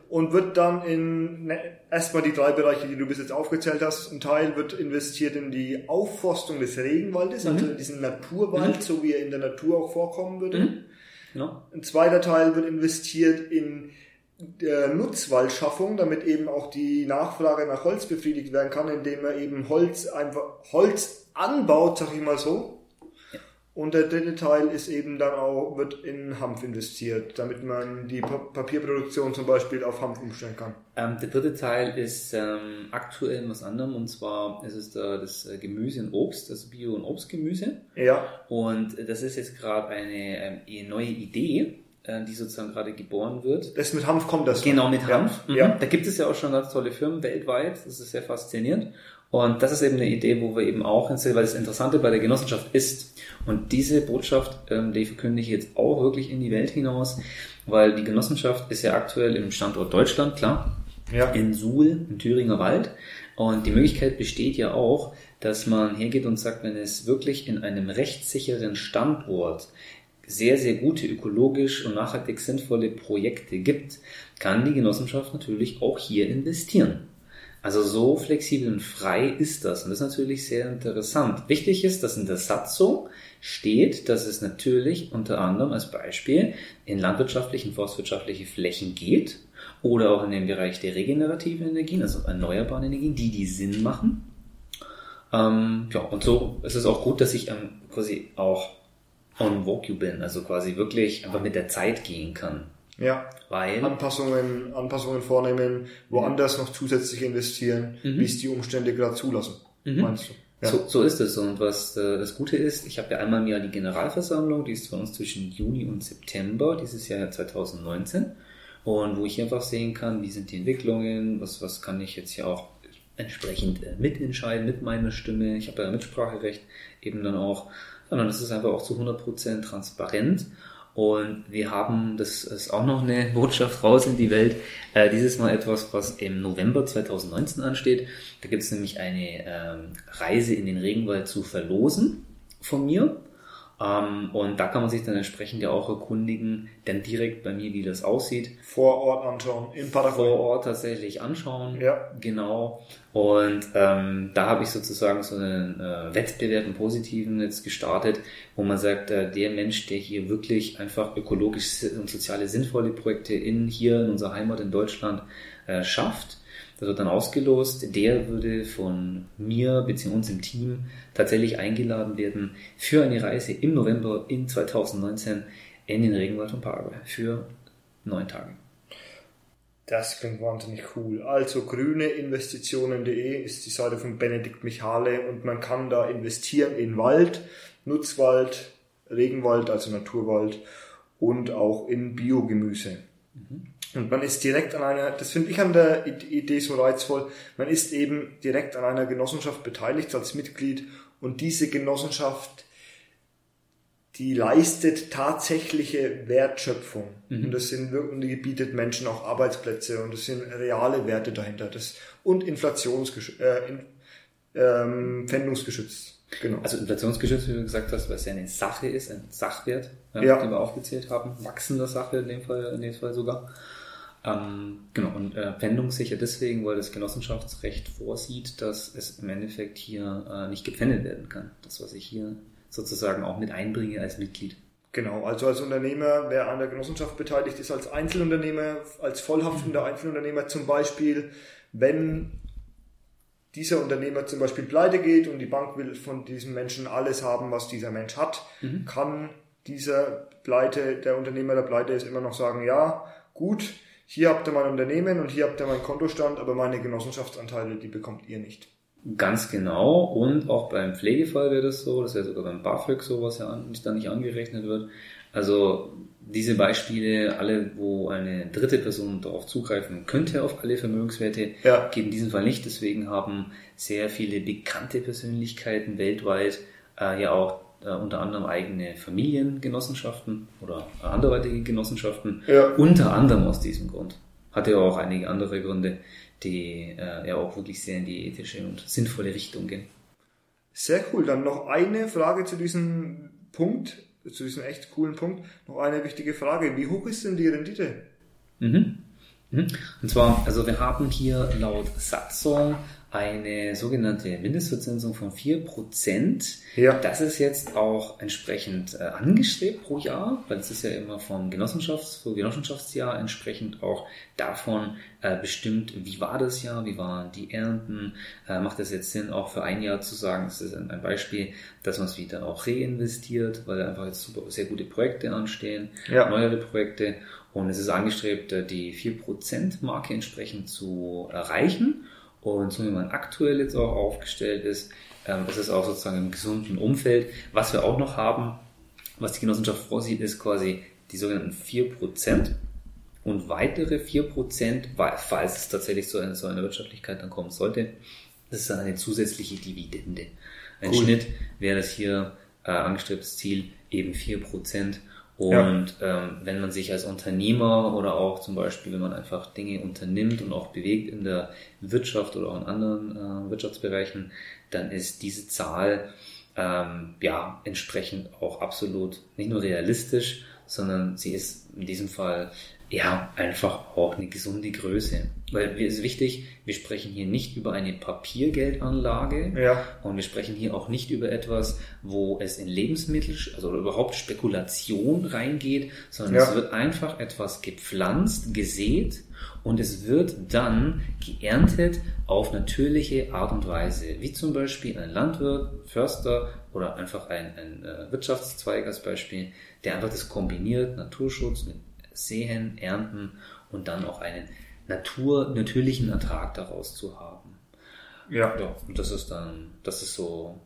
und wird dann in ne, erstmal die drei Bereiche, die du bis jetzt aufgezählt hast. Ein Teil wird investiert in die Aufforstung des Regenwaldes, mhm. also in diesen Naturwald, mhm. so wie er in der Natur auch vorkommen würde. Mhm. Ja. Ein zweiter Teil wird investiert in der Nutzwaldschaffung, damit eben auch die Nachfrage nach Holz befriedigt werden kann, indem er eben Holz einfach Holz anbaut, sag ich mal so, und der dritte Teil ist eben dann auch, wird in Hanf investiert, damit man die Papierproduktion zum Beispiel auf Hanf umstellen kann. Ähm, der dritte Teil ist ähm, aktuell was anderem und zwar ist es da das äh, Gemüse und Obst, das Bio- und Obstgemüse. Ja. Und das ist jetzt gerade eine ähm, neue Idee, äh, die sozusagen gerade geboren wird. Das mit Hanf kommt das. Genau, mit Hanf. Ja. Mhm. ja. Da gibt es ja auch schon ganz tolle Firmen weltweit. Das ist sehr faszinierend. Und das ist eben eine Idee, wo wir eben auch hinsehen, weil das Interessante bei der Genossenschaft ist, und diese Botschaft, ähm, die verkünde ich jetzt auch wirklich in die Welt hinaus, weil die Genossenschaft ist ja aktuell im Standort Deutschland, klar, ja. in Suhl, im Thüringer Wald. Und die Möglichkeit besteht ja auch, dass man hergeht und sagt, wenn es wirklich in einem rechtssicheren Standort sehr, sehr gute ökologisch und nachhaltig sinnvolle Projekte gibt, kann die Genossenschaft natürlich auch hier investieren. Also so flexibel und frei ist das. Und das ist natürlich sehr interessant. Wichtig ist, dass in der Satzung steht, dass es natürlich unter anderem als Beispiel in landwirtschaftlichen, forstwirtschaftliche Flächen geht oder auch in dem Bereich der regenerativen Energien, also erneuerbaren Energien, die die Sinn machen. Ähm, ja, und so ist es auch gut, dass ich ähm, quasi auch on vogue bin, also quasi wirklich einfach mit der Zeit gehen kann. Ja. Weil Anpassungen, Anpassungen vornehmen, woanders noch zusätzlich investieren, mhm. wie es die Umstände gerade zulassen, mhm. meinst du? Ja. So, so ist es. Und was äh, das Gute ist, ich habe ja einmal im Jahr die Generalversammlung, die ist bei uns zwischen Juni und September dieses Jahr 2019. Und wo ich einfach sehen kann, wie sind die Entwicklungen, was, was kann ich jetzt hier auch entsprechend äh, mitentscheiden mit meiner Stimme. Ich habe ja Mitspracherecht eben dann auch. Sondern das ist einfach auch zu 100% transparent. Und wir haben, das ist auch noch eine Botschaft raus in die Welt, äh, dieses Mal etwas, was im November 2019 ansteht. Da gibt es nämlich eine ähm, Reise in den Regenwald zu verlosen von mir. Ähm, und da kann man sich dann entsprechend ja auch erkundigen, dann direkt bei mir, wie das aussieht. Vor Ort anschauen, in Paraguay. Vor Ort tatsächlich anschauen. Ja. Genau. Und ähm, da habe ich sozusagen so einen äh, Wettbewerb, einen positiven jetzt gestartet, wo man sagt, äh, der Mensch, der hier wirklich einfach ökologisch und soziale sinnvolle Projekte in hier in unserer Heimat in Deutschland äh, schafft, das wird dann ausgelost. Der würde von mir bzw. uns im Team tatsächlich eingeladen werden für eine Reise im November in 2019 in den Regenwald von Paraguay für neun Tage. Das klingt wahnsinnig cool. Also grüneinvestitionen.de ist die Seite von Benedikt Michale und man kann da investieren in Wald, Nutzwald, Regenwald, also Naturwald und auch in Biogemüse. Mhm. Und man ist direkt an einer, das finde ich an der Idee so reizvoll, man ist eben direkt an einer Genossenschaft beteiligt als Mitglied und diese Genossenschaft, die leistet tatsächliche Wertschöpfung. Mhm. Und das sind und die bietet Menschen auch Arbeitsplätze und das sind reale Werte dahinter. Das, und inflationsgeschützt, äh, in, ähm, pfändungsgeschützt. Genau. Also inflationsgeschützt, wie du gesagt hast, weil es ja eine Sache ist, ein Sachwert, ja, ja. den wir aufgezählt haben, wachsender Sache in dem Fall, in dem Fall sogar. Ähm, genau, und äh, pfändungssicher deswegen, weil das Genossenschaftsrecht vorsieht, dass es im Endeffekt hier äh, nicht gepfändet werden kann. Das, was ich hier sozusagen auch mit einbringe als Mitglied. Genau, also als Unternehmer, wer an der Genossenschaft beteiligt ist, als Einzelunternehmer, als vollhaftender Einzelunternehmer zum Beispiel, wenn dieser Unternehmer zum Beispiel pleite geht und die Bank will von diesem Menschen alles haben, was dieser Mensch hat, mhm. kann dieser Pleite, der Unternehmer der Pleite ist immer noch sagen, ja, gut, hier habt ihr mein Unternehmen und hier habt ihr meinen Kontostand, aber meine Genossenschaftsanteile, die bekommt ihr nicht. Ganz genau. Und auch beim Pflegefall wäre das so, das wäre sogar beim BAföG so, was ja dann nicht angerechnet wird. Also diese Beispiele, alle, wo eine dritte Person darauf zugreifen könnte, auf alle Vermögenswerte, ja. geht in diesem Fall nicht. Deswegen haben sehr viele bekannte Persönlichkeiten weltweit äh, ja auch äh, unter anderem eigene Familiengenossenschaften oder anderweitige Genossenschaften, ja. unter anderem aus diesem Grund. Hatte ja auch einige andere Gründe, die äh, ja auch wirklich sehr in die ethische und sinnvolle Richtung gehen. Sehr cool. Dann noch eine Frage zu diesem Punkt, zu diesem echt coolen Punkt. Noch eine wichtige Frage. Wie hoch ist denn die Rendite? Mhm. mhm. Und zwar, also wir haben hier laut Satzung eine sogenannte Mindestverzinsung von 4%. Ja. Das ist jetzt auch entsprechend äh, angestrebt pro Jahr, weil es ist ja immer vom Genossenschafts-, vom Genossenschaftsjahr entsprechend auch davon äh, bestimmt, wie war das Jahr, wie waren die Ernten, äh, macht es jetzt Sinn, auch für ein Jahr zu sagen, es ist ein, ein Beispiel, dass man es wieder auch reinvestiert, weil einfach jetzt super, sehr gute Projekte anstehen, ja. neuere Projekte und es ist angestrebt, äh, die 4%-Marke entsprechend zu erreichen. Und so wie man aktuell jetzt auch aufgestellt ist, ähm, ist es auch sozusagen im gesunden Umfeld. Was wir auch noch haben, was die Genossenschaft vorsieht, ist quasi die sogenannten 4% und weitere 4%, falls es tatsächlich zu einer, so einer Wirtschaftlichkeit dann kommen sollte, das ist dann eine zusätzliche Dividende. Ein cool. Schnitt wäre das hier äh, angestrebtes Ziel eben 4%. Und ja. ähm, wenn man sich als Unternehmer oder auch zum Beispiel, wenn man einfach Dinge unternimmt und auch bewegt in der Wirtschaft oder auch in anderen äh, Wirtschaftsbereichen, dann ist diese Zahl ähm, ja entsprechend auch absolut nicht nur realistisch, sondern sie ist in diesem Fall ja, einfach auch eine gesunde Größe. Weil es ist wichtig, wir sprechen hier nicht über eine Papiergeldanlage ja. und wir sprechen hier auch nicht über etwas, wo es in Lebensmittel, also überhaupt Spekulation reingeht, sondern ja. es wird einfach etwas gepflanzt, gesät und es wird dann geerntet auf natürliche Art und Weise, wie zum Beispiel ein Landwirt, Förster oder einfach ein, ein äh, Wirtschaftszweig als Beispiel, der einfach das kombiniert, Naturschutz mit sehen, ernten und dann auch einen Natur, natürlichen Ertrag daraus zu haben. Ja. ja und das ist dann, das ist so,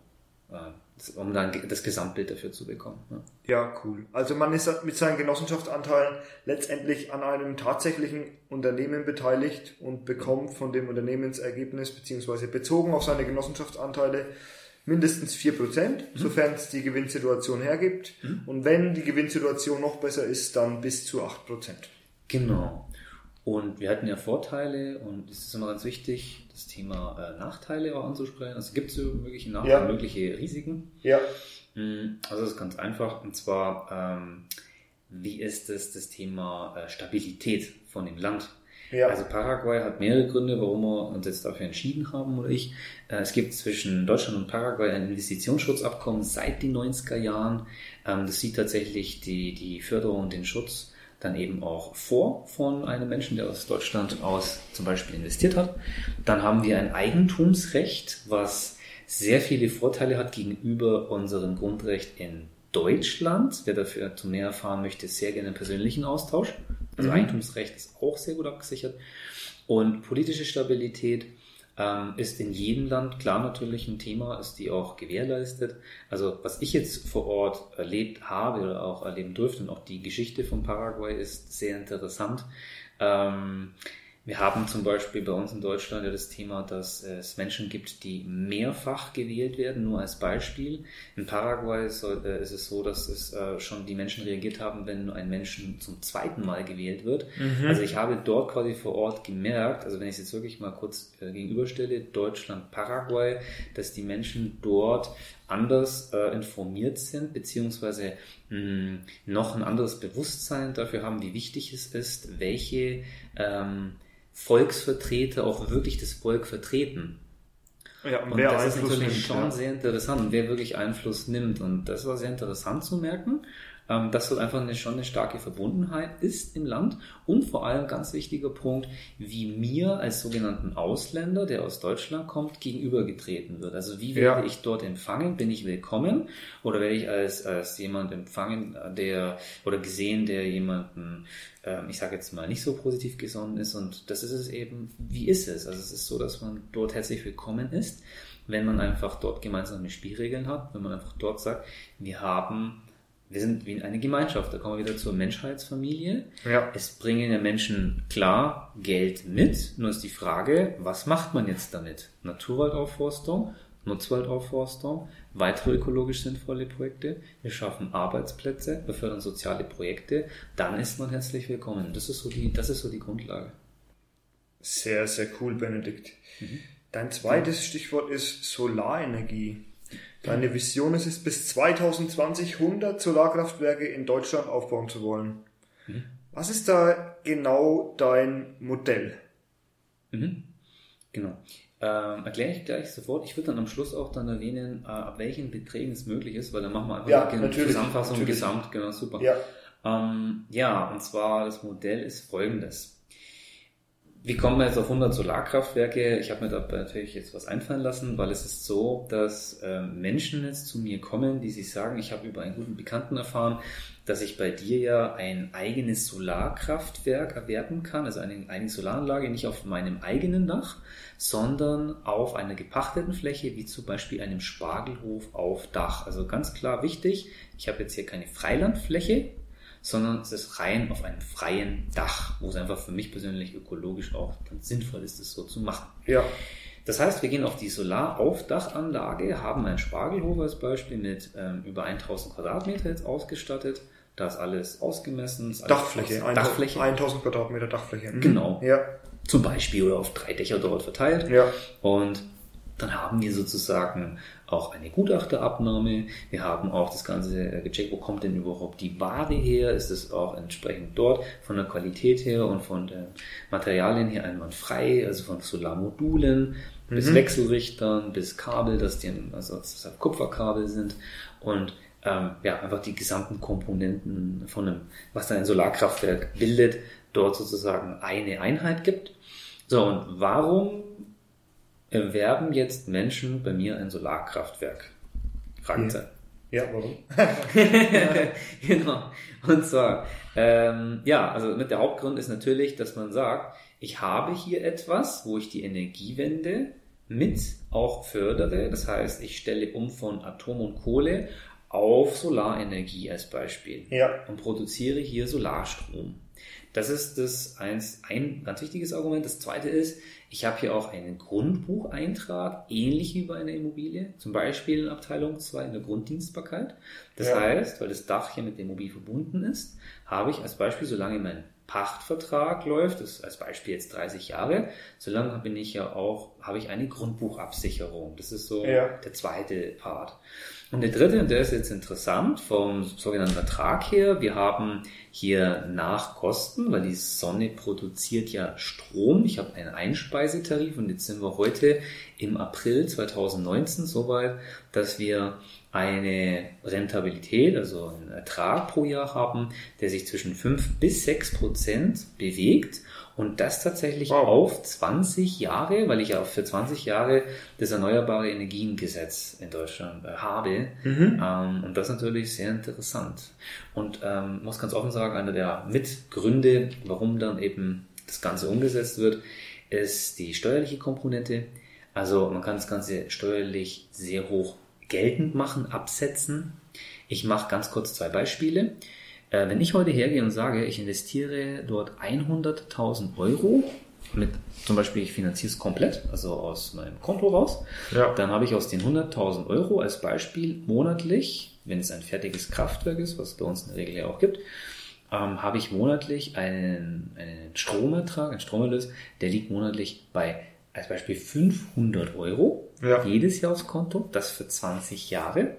äh, um dann das Gesamtbild dafür zu bekommen. Ja. ja, cool. Also man ist mit seinen Genossenschaftsanteilen letztendlich an einem tatsächlichen Unternehmen beteiligt und bekommt von dem Unternehmensergebnis beziehungsweise bezogen auf seine Genossenschaftsanteile mindestens 4%, mhm. sofern es die Gewinnsituation hergibt. Mhm. Und wenn die Gewinnsituation noch besser ist, dann bis zu 8%. Genau. Und wir hatten ja Vorteile und es ist immer ganz wichtig, das Thema äh, Nachteile auch anzusprechen. Also gibt es mögliche Nachteile, ja. mögliche Risiken? Ja. Mhm. Also es ist ganz einfach und zwar, ähm, wie ist es das Thema äh, Stabilität von dem Land? Ja. Also Paraguay hat mehrere Gründe, warum wir uns jetzt dafür entschieden haben oder ich. Äh, es gibt zwischen Deutschland und Paraguay ein Investitionsschutzabkommen seit den 90er Jahren. Ähm, das sieht tatsächlich die, die Förderung und den Schutz dann eben auch vor von einem Menschen, der aus Deutschland aus zum Beispiel investiert hat. Dann haben wir ein Eigentumsrecht, was sehr viele Vorteile hat gegenüber unserem Grundrecht in Deutschland. Wer dafür zu mehr erfahren möchte, sehr gerne einen persönlichen Austausch. Also mhm. Eigentumsrecht ist auch sehr gut abgesichert. Und politische Stabilität ähm, ist in jedem Land klar natürlich ein Thema, ist die auch gewährleistet. Also was ich jetzt vor Ort erlebt habe oder auch erleben durfte und auch die Geschichte von Paraguay ist sehr interessant. Ähm, wir haben zum Beispiel bei uns in Deutschland ja das Thema, dass es Menschen gibt, die mehrfach gewählt werden, nur als Beispiel. In Paraguay ist es so, dass es äh, schon die Menschen reagiert haben, wenn nur ein Menschen zum zweiten Mal gewählt wird. Mhm. Also ich habe dort quasi vor Ort gemerkt, also wenn ich es jetzt wirklich mal kurz äh, gegenüberstelle, Deutschland, Paraguay, dass die Menschen dort anders äh, informiert sind, beziehungsweise mh, noch ein anderes Bewusstsein dafür haben, wie wichtig es ist, welche ähm, Volksvertreter auch wirklich das Volk vertreten. Ja, und, und das Einfluss ist natürlich nimmt, schon ja. sehr interessant, wer wirklich Einfluss nimmt. Und das war sehr interessant zu merken ähm, dass dort einfach eine, schon eine starke Verbundenheit ist im Land und vor allem ganz wichtiger Punkt, wie mir als sogenannten Ausländer, der aus Deutschland kommt, gegenübergetreten wird. Also wie werde ja. ich dort empfangen? Bin ich willkommen oder werde ich als, als jemand empfangen, der oder gesehen, der jemanden ähm, ich sage jetzt mal, nicht so positiv gesonnen ist. Und das ist es eben, wie ist es? Also es ist so, dass man dort herzlich willkommen ist, wenn man einfach dort gemeinsame Spielregeln hat, wenn man einfach dort sagt, wir haben wir sind wie eine Gemeinschaft. Da kommen wir wieder zur Menschheitsfamilie. Ja. Es bringen ja Menschen klar Geld mit. Nur ist die Frage, was macht man jetzt damit? Naturwaldaufforstung, Nutzwaldaufforstung, weitere ökologisch sinnvolle Projekte. Wir schaffen Arbeitsplätze, wir fördern soziale Projekte. Dann ist man herzlich willkommen. Das ist so die, das ist so die Grundlage. Sehr, sehr cool, Benedikt. Mhm. Dein zweites Stichwort ist Solarenergie. Deine Vision ist es, bis 2020 100 Solarkraftwerke in Deutschland aufbauen zu wollen. Mhm. Was ist da genau dein Modell? Mhm. Genau. Ähm, erkläre ich gleich sofort. Ich würde dann am Schluss auch dann erwähnen, äh, ab welchen Beträgen es möglich ist, weil dann machen wir einfach ja, eine Zusammenfassung natürlich. gesamt. Genau, super. Ja. Ähm, ja, und zwar das Modell ist folgendes. Wie kommen wir jetzt auf 100 Solarkraftwerke? Ich habe mir da natürlich jetzt was einfallen lassen, weil es ist so, dass äh, Menschen jetzt zu mir kommen, die sich sagen, ich habe über einen guten Bekannten erfahren, dass ich bei dir ja ein eigenes Solarkraftwerk erwerben kann, also eine eigene Solaranlage, nicht auf meinem eigenen Dach, sondern auf einer gepachteten Fläche, wie zum Beispiel einem Spargelhof auf Dach. Also ganz klar wichtig, ich habe jetzt hier keine Freilandfläche, sondern es ist rein auf einem freien Dach, wo es einfach für mich persönlich ökologisch auch dann sinnvoll ist, es so zu machen. Ja. Das heißt, wir gehen auf die Solaraufdachanlage, haben einen Spargelhof als Beispiel mit ähm, über 1000 Quadratmeter jetzt ausgestattet. Da ist alles ausgemessen. Ist alles Dachfläche, aus, Dachfläche. 1000 Quadratmeter Dachfläche. Mhm. Genau. Ja. Zum Beispiel oder auf drei Dächer dort verteilt. Ja. Und dann haben wir sozusagen auch eine Gutachterabnahme. Wir haben auch das Ganze äh, gecheckt, wo kommt denn überhaupt die Ware her? Ist es auch entsprechend dort von der Qualität her und von den Materialien her einwandfrei, also von Solarmodulen mhm. bis Wechselrichtern, bis Kabel, dass die also das Kupferkabel sind und ähm, ja, einfach die gesamten Komponenten von einem, was dann ein Solarkraftwerk bildet, dort sozusagen eine Einheit gibt. So, und warum erwerben jetzt Menschen bei mir ein Solarkraftwerk? Fragezeichen. Ja, warum? *laughs* genau. Und zwar, ähm, ja, also mit der Hauptgrund ist natürlich, dass man sagt, ich habe hier etwas, wo ich die Energiewende mit auch fördere. Das heißt, ich stelle um von Atom und Kohle auf Solarenergie als Beispiel ja. und produziere hier Solarstrom. Das ist das eins, ein ganz wichtiges Argument. Das zweite ist, ich habe hier auch einen Grundbucheintrag, ähnlich wie bei einer Immobilie, zum Beispiel in Abteilung 2 in der Grunddienstbarkeit. Das ja. heißt, weil das Dach hier mit der Immobilie verbunden ist, habe ich als Beispiel, solange mein Pachtvertrag läuft, das ist als Beispiel jetzt 30 Jahre, solange bin ich ja auch, habe ich eine Grundbuchabsicherung. Das ist so ja. der zweite Part. Und der dritte, und der ist jetzt interessant vom sogenannten Ertrag her. Wir haben hier Nachkosten, weil die Sonne produziert ja Strom. Ich habe einen Einspeisetarif und jetzt sind wir heute im April 2019 soweit, dass wir eine Rentabilität, also einen Ertrag pro Jahr haben, der sich zwischen 5 bis 6 Prozent bewegt und das tatsächlich wow. auf 20 Jahre, weil ich ja auch für 20 Jahre das Erneuerbare Energiengesetz in Deutschland äh, habe. Mhm. Ähm, und das ist natürlich sehr interessant. Und ähm, muss ganz offen sagen, einer der Mitgründe, warum dann eben das Ganze umgesetzt wird, ist die steuerliche Komponente. Also man kann das Ganze steuerlich sehr hoch geltend machen, absetzen. Ich mache ganz kurz zwei Beispiele. Äh, wenn ich heute hergehe und sage, ich investiere dort 100.000 Euro, mit zum Beispiel ich finanziere es komplett, also aus meinem Konto raus, ja. dann habe ich aus den 100.000 Euro als Beispiel monatlich, wenn es ein fertiges Kraftwerk ist, was es bei uns in der Regel ja auch gibt, ähm, habe ich monatlich einen, einen Stromertrag, einen Stromerlös, der liegt monatlich bei als Beispiel 500 Euro Ja. jedes Jahr aufs Konto, das für 20 Jahre.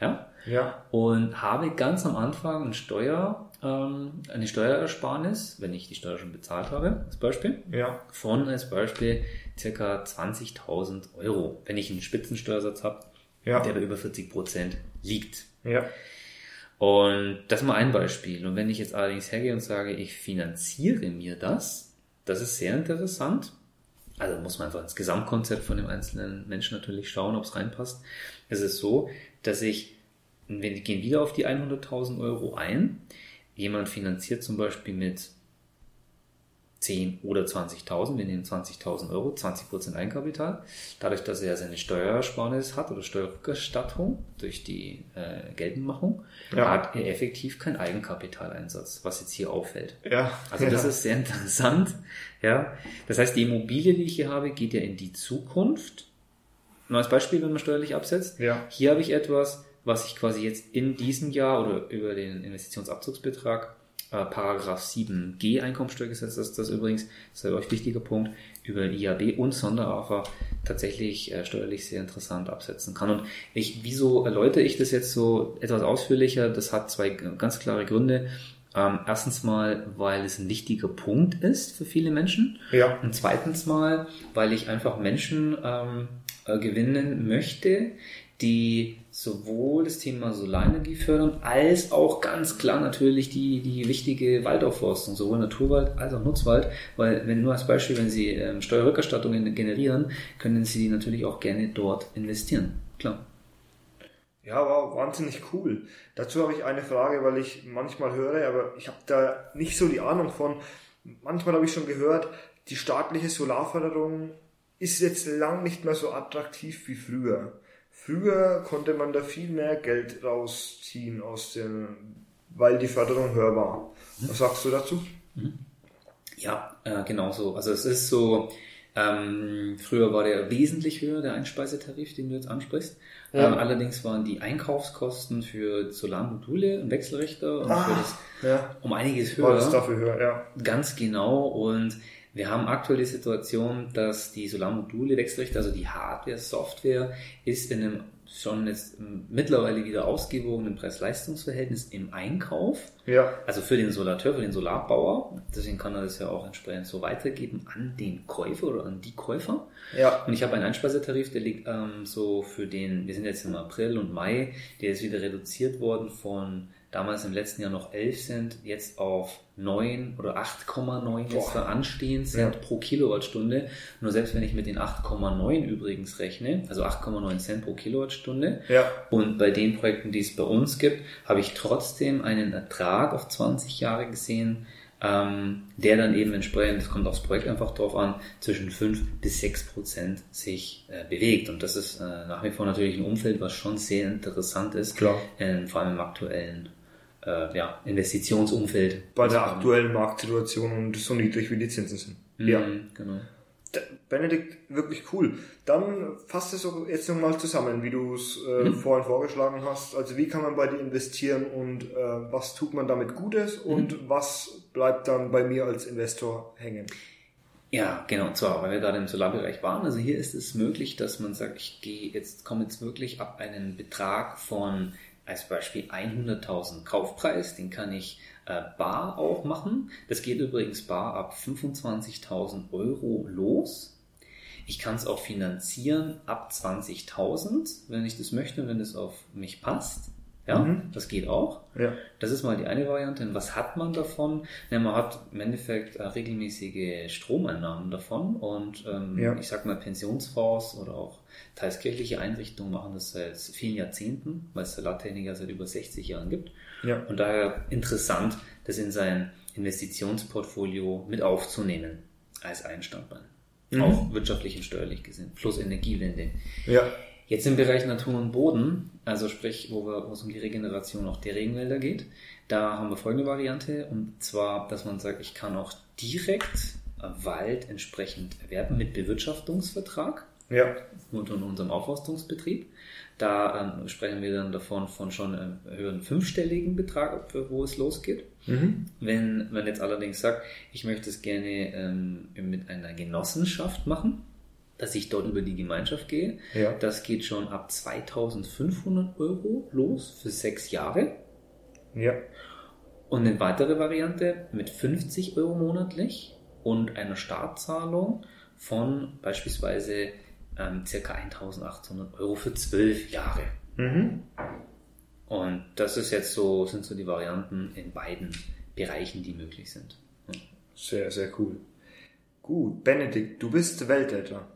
Ja. Ja. Und habe ganz am Anfang ein Steuer, ähm, eine Steuerersparnis, wenn ich die Steuer schon bezahlt habe, als Beispiel, Ja. von als Beispiel circa 20.000 Euro, wenn ich einen Spitzensteuersatz habe, Ja. der bei über 40 Prozent liegt. Ja. Und das ist mal ein Beispiel. Und wenn ich jetzt allerdings hergehe und sage, ich finanziere mir das, das ist sehr interessant. Also muss man einfach ins Gesamtkonzept von dem einzelnen Menschen natürlich schauen, ob es reinpasst. Es ist so, dass ich, wir gehen wieder auf die 100.000 Euro ein. Jemand finanziert zum Beispiel mit 10 oder 20.000, wir nehmen 20.000 Euro, 20% Eigenkapital. Dadurch, dass er seine Steuersparnis hat oder Steuerrückerstattung durch die äh, Geltendmachung, Ja. hat er effektiv keinen Eigenkapitaleinsatz, was jetzt hier auffällt. Ja. Also das ist sehr interessant. Ja, das heißt, die Immobilie, die ich hier habe, geht ja in die Zukunft. Als Beispiel, wenn man steuerlich absetzt. Ja. Hier habe ich etwas, was ich quasi jetzt in diesem Jahr oder über den Investitionsabzugsbetrag äh, Paragraph 7g Einkommensteuergesetz, das ist das übrigens, das ist ein euch wichtiger Punkt, über IAB und Sonderafa tatsächlich äh, steuerlich sehr interessant absetzen kann. Und ich, wieso erläutere ich das jetzt so etwas ausführlicher? Das hat zwei ganz klare Gründe. Ähm, erstens mal, weil es ein wichtiger Punkt ist für viele Menschen. Ja. Und zweitens mal, weil ich einfach Menschen ähm, äh, gewinnen möchte, die sowohl das Thema Solarenergie fördern, als auch ganz klar natürlich die, die wichtige Waldaufforstung, sowohl Naturwald als auch Nutzwald, weil wenn nur als Beispiel, wenn Sie ähm, Steuerrückerstattungen generieren, können Sie natürlich auch gerne dort investieren. Klar. Ja, war wahnsinnig cool. Dazu habe ich eine Frage, weil ich manchmal höre, aber ich habe da nicht so die Ahnung von. Manchmal habe ich schon gehört, die staatliche Solarförderung ist jetzt lang nicht mehr so attraktiv wie früher. Früher konnte man da viel mehr Geld rausziehen aus dem, weil die Förderung höher war. Was sagst du dazu? Ja, äh, genau so. Also es ist so, ähm, früher war der wesentlich höher, der Einspeisetarif, den du jetzt ansprichst. Ja. Ähm, allerdings waren die Einkaufskosten für Solarmodule und Wechselrichter und für das ja. um einiges War höher. das dafür höher, ja. Ganz genau. Und wir haben aktuell die Situation, dass die Solarmodule Wechselrichter, also die Hardware, Software, ist in einem schon jetzt mittlerweile wieder ausgewogenen Preis-Leistungs-Verhältnis im Einkauf. Ja. Also für den Solateur, für den Solarbauer. Deswegen kann er das ja auch entsprechend so weitergeben an den Käufer oder an die Käufer. Ja. Und ich habe einen Einspeisetarif, der liegt ähm, so für den, wir sind jetzt im April und Mai, der ist wieder reduziert worden von damals im letzten Jahr noch 11 Cent, jetzt auf 9 oder 8,9 jetzt da anstehen Cent Ja. pro Kilowattstunde. Nur selbst wenn ich mit den 8,9 übrigens rechne, also 8,9 Cent pro Kilowattstunde, Ja. und bei den Projekten, die es bei uns gibt, habe ich trotzdem einen Ertrag auf 20 Jahre gesehen, ähm, der dann eben entsprechend, das kommt aufs Projekt einfach drauf an, zwischen 5 bis 6 Prozent sich äh, bewegt. Und das ist äh, nach wie vor natürlich ein Umfeld, was schon sehr interessant ist, Klar. ähm, vor allem im aktuellen äh, ja, Investitionsumfeld. Bei der aktuellen Marktsituation und so niedrig wie die Zinsen sind. Ja. Mhm, genau. D- Benedikt, wirklich cool. Dann fasst es doch jetzt nochmal zusammen, wie du es äh, Mhm. vorhin vorgeschlagen hast. Also wie kann man bei dir investieren und äh, was tut man damit Gutes Mhm. und was bleibt dann bei mir als Investor hängen? Ja, genau, und zwar, weil wir gerade im Solarbereich waren. Also hier ist es möglich, dass man sagt, ich gehe jetzt, komme jetzt wirklich ab einen Betrag von als Beispiel 100.000 Kaufpreis, den kann ich äh, bar auch machen. Das geht übrigens bar ab 25.000 Euro los. Ich kann es auch finanzieren ab 20.000, wenn ich das möchte, wenn es auf mich passt. Ja, Mhm. das geht auch. Ja. Das ist mal die eine Variante. Und was hat man davon? Ja, man hat im Endeffekt äh, regelmäßige Stromeinnahmen davon und ähm, Ja. ich sag mal Pensionsfonds oder auch teils kirchliche Einrichtungen machen das seit vielen Jahrzehnten, weil es Solartechnik ja seit über 60 Jahren gibt. Ja. Und daher interessant, das in sein Investitionsportfolio mit aufzunehmen als ein Standbein. Mhm. Auch wirtschaftlich und steuerlich gesehen, plus Energiewende. Ja. Jetzt im Bereich Natur und Boden, also sprich, wo, wir, wo es um die Regeneration auch der Regenwälder geht, da haben wir folgende Variante und zwar, dass man sagt, ich kann auch direkt äh, Wald entsprechend erwerben mit Bewirtschaftungsvertrag Ja. unter unserem Aufforstungsbetrieb. Da ähm, sprechen wir dann davon von schon einem höheren fünfstelligen Betrag, wo es losgeht. Mhm. Wenn man jetzt allerdings sagt, ich möchte es gerne ähm, mit einer Genossenschaft machen, dass ich dort über die Gemeinschaft gehe. Ja. Das geht schon ab 2500 Euro los für sechs Jahre. Ja. Und eine weitere Variante mit 50 Euro monatlich und einer Startzahlung von beispielsweise ähm, circa 1800 Euro für zwölf Jahre. Mhm. Und das ist jetzt so, sind so die Varianten in beiden Bereichen, die möglich sind. Sehr, sehr cool. Gut, Benedikt, du bist Weltäter.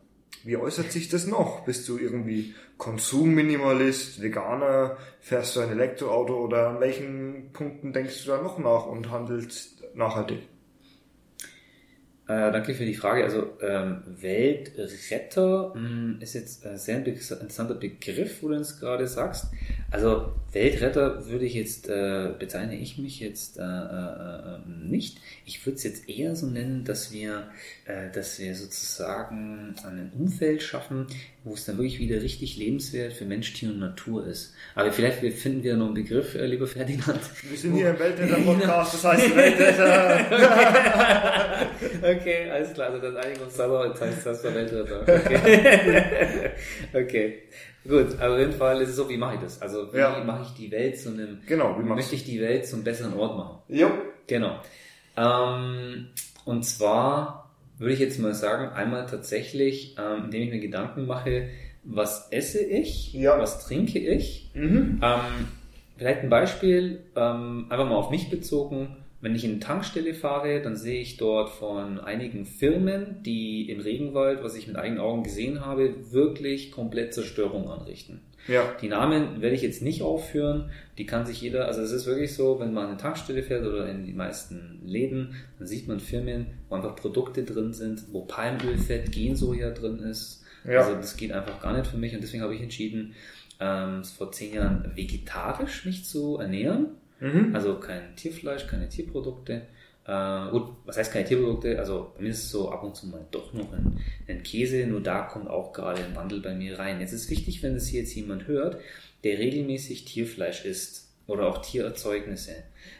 Wie äußert sich das noch? Bist du irgendwie Konsumminimalist, Veganer, fährst du ein Elektroauto oder an welchen Punkten denkst du da noch nach und handelst nachhaltig? Äh, danke für die Frage. Also ähm, Weltretter mh, ist jetzt ein sehr interessanter Begriff, wo du uns gerade sagst. Also Weltretter würde ich jetzt, äh, bezeichne ich mich jetzt äh, äh, nicht. Ich würde es jetzt eher so nennen, dass wir, äh, dass wir sozusagen ein Umfeld schaffen, wo es dann wirklich wieder richtig lebenswert für Mensch, Tier und Natur ist. Aber vielleicht finden wir noch einen Begriff, äh, lieber Ferdinand. Wir sind hier im Weltretter-Podcast, das heißt *laughs* Weltretter. okay, alles klar. Also das einigen uns sauber, das heißt das für Weltretter. Okay. *laughs* okay. Gut, aber auf jeden Fall ist es so, wie mache ich das? Also wie Ja. mache ich die Welt zu einem, Genau, wie möchte ich die Welt zum besseren Ort machen? Jo. Genau. Ähm, und zwar würde ich jetzt mal sagen, einmal tatsächlich, ähm, indem ich mir Gedanken mache, was esse ich, Ja. was trinke ich. Mhm. Ähm, vielleicht ein Beispiel, ähm, einfach mal auf mich bezogen. Wenn ich in eine Tankstelle fahre, dann sehe ich dort von einigen Firmen, die im Regenwald, was ich mit eigenen Augen gesehen habe, wirklich komplett Zerstörung anrichten. Ja. Die Namen werde ich jetzt nicht aufführen. Die kann sich jeder, also es ist wirklich so, wenn man an eine Tankstelle fährt oder in die meisten Läden, dann sieht man Firmen, wo einfach Produkte drin sind, wo Palmölfett, Gensoja drin ist. Ja. Also das geht einfach gar nicht für mich und deswegen habe ich entschieden, ähm, vor zehn Jahren vegetarisch mich zu ernähren. Mhm. Also kein Tierfleisch, keine Tierprodukte. Äh, gut, was heißt keine Tierprodukte? Also bei mir ist es so ab und zu mal doch noch ein, ein Käse, nur da kommt auch gerade ein Wandel bei mir rein. Jetzt ist wichtig, wenn es hier jetzt jemand hört, der regelmäßig Tierfleisch isst oder auch Tiererzeugnisse.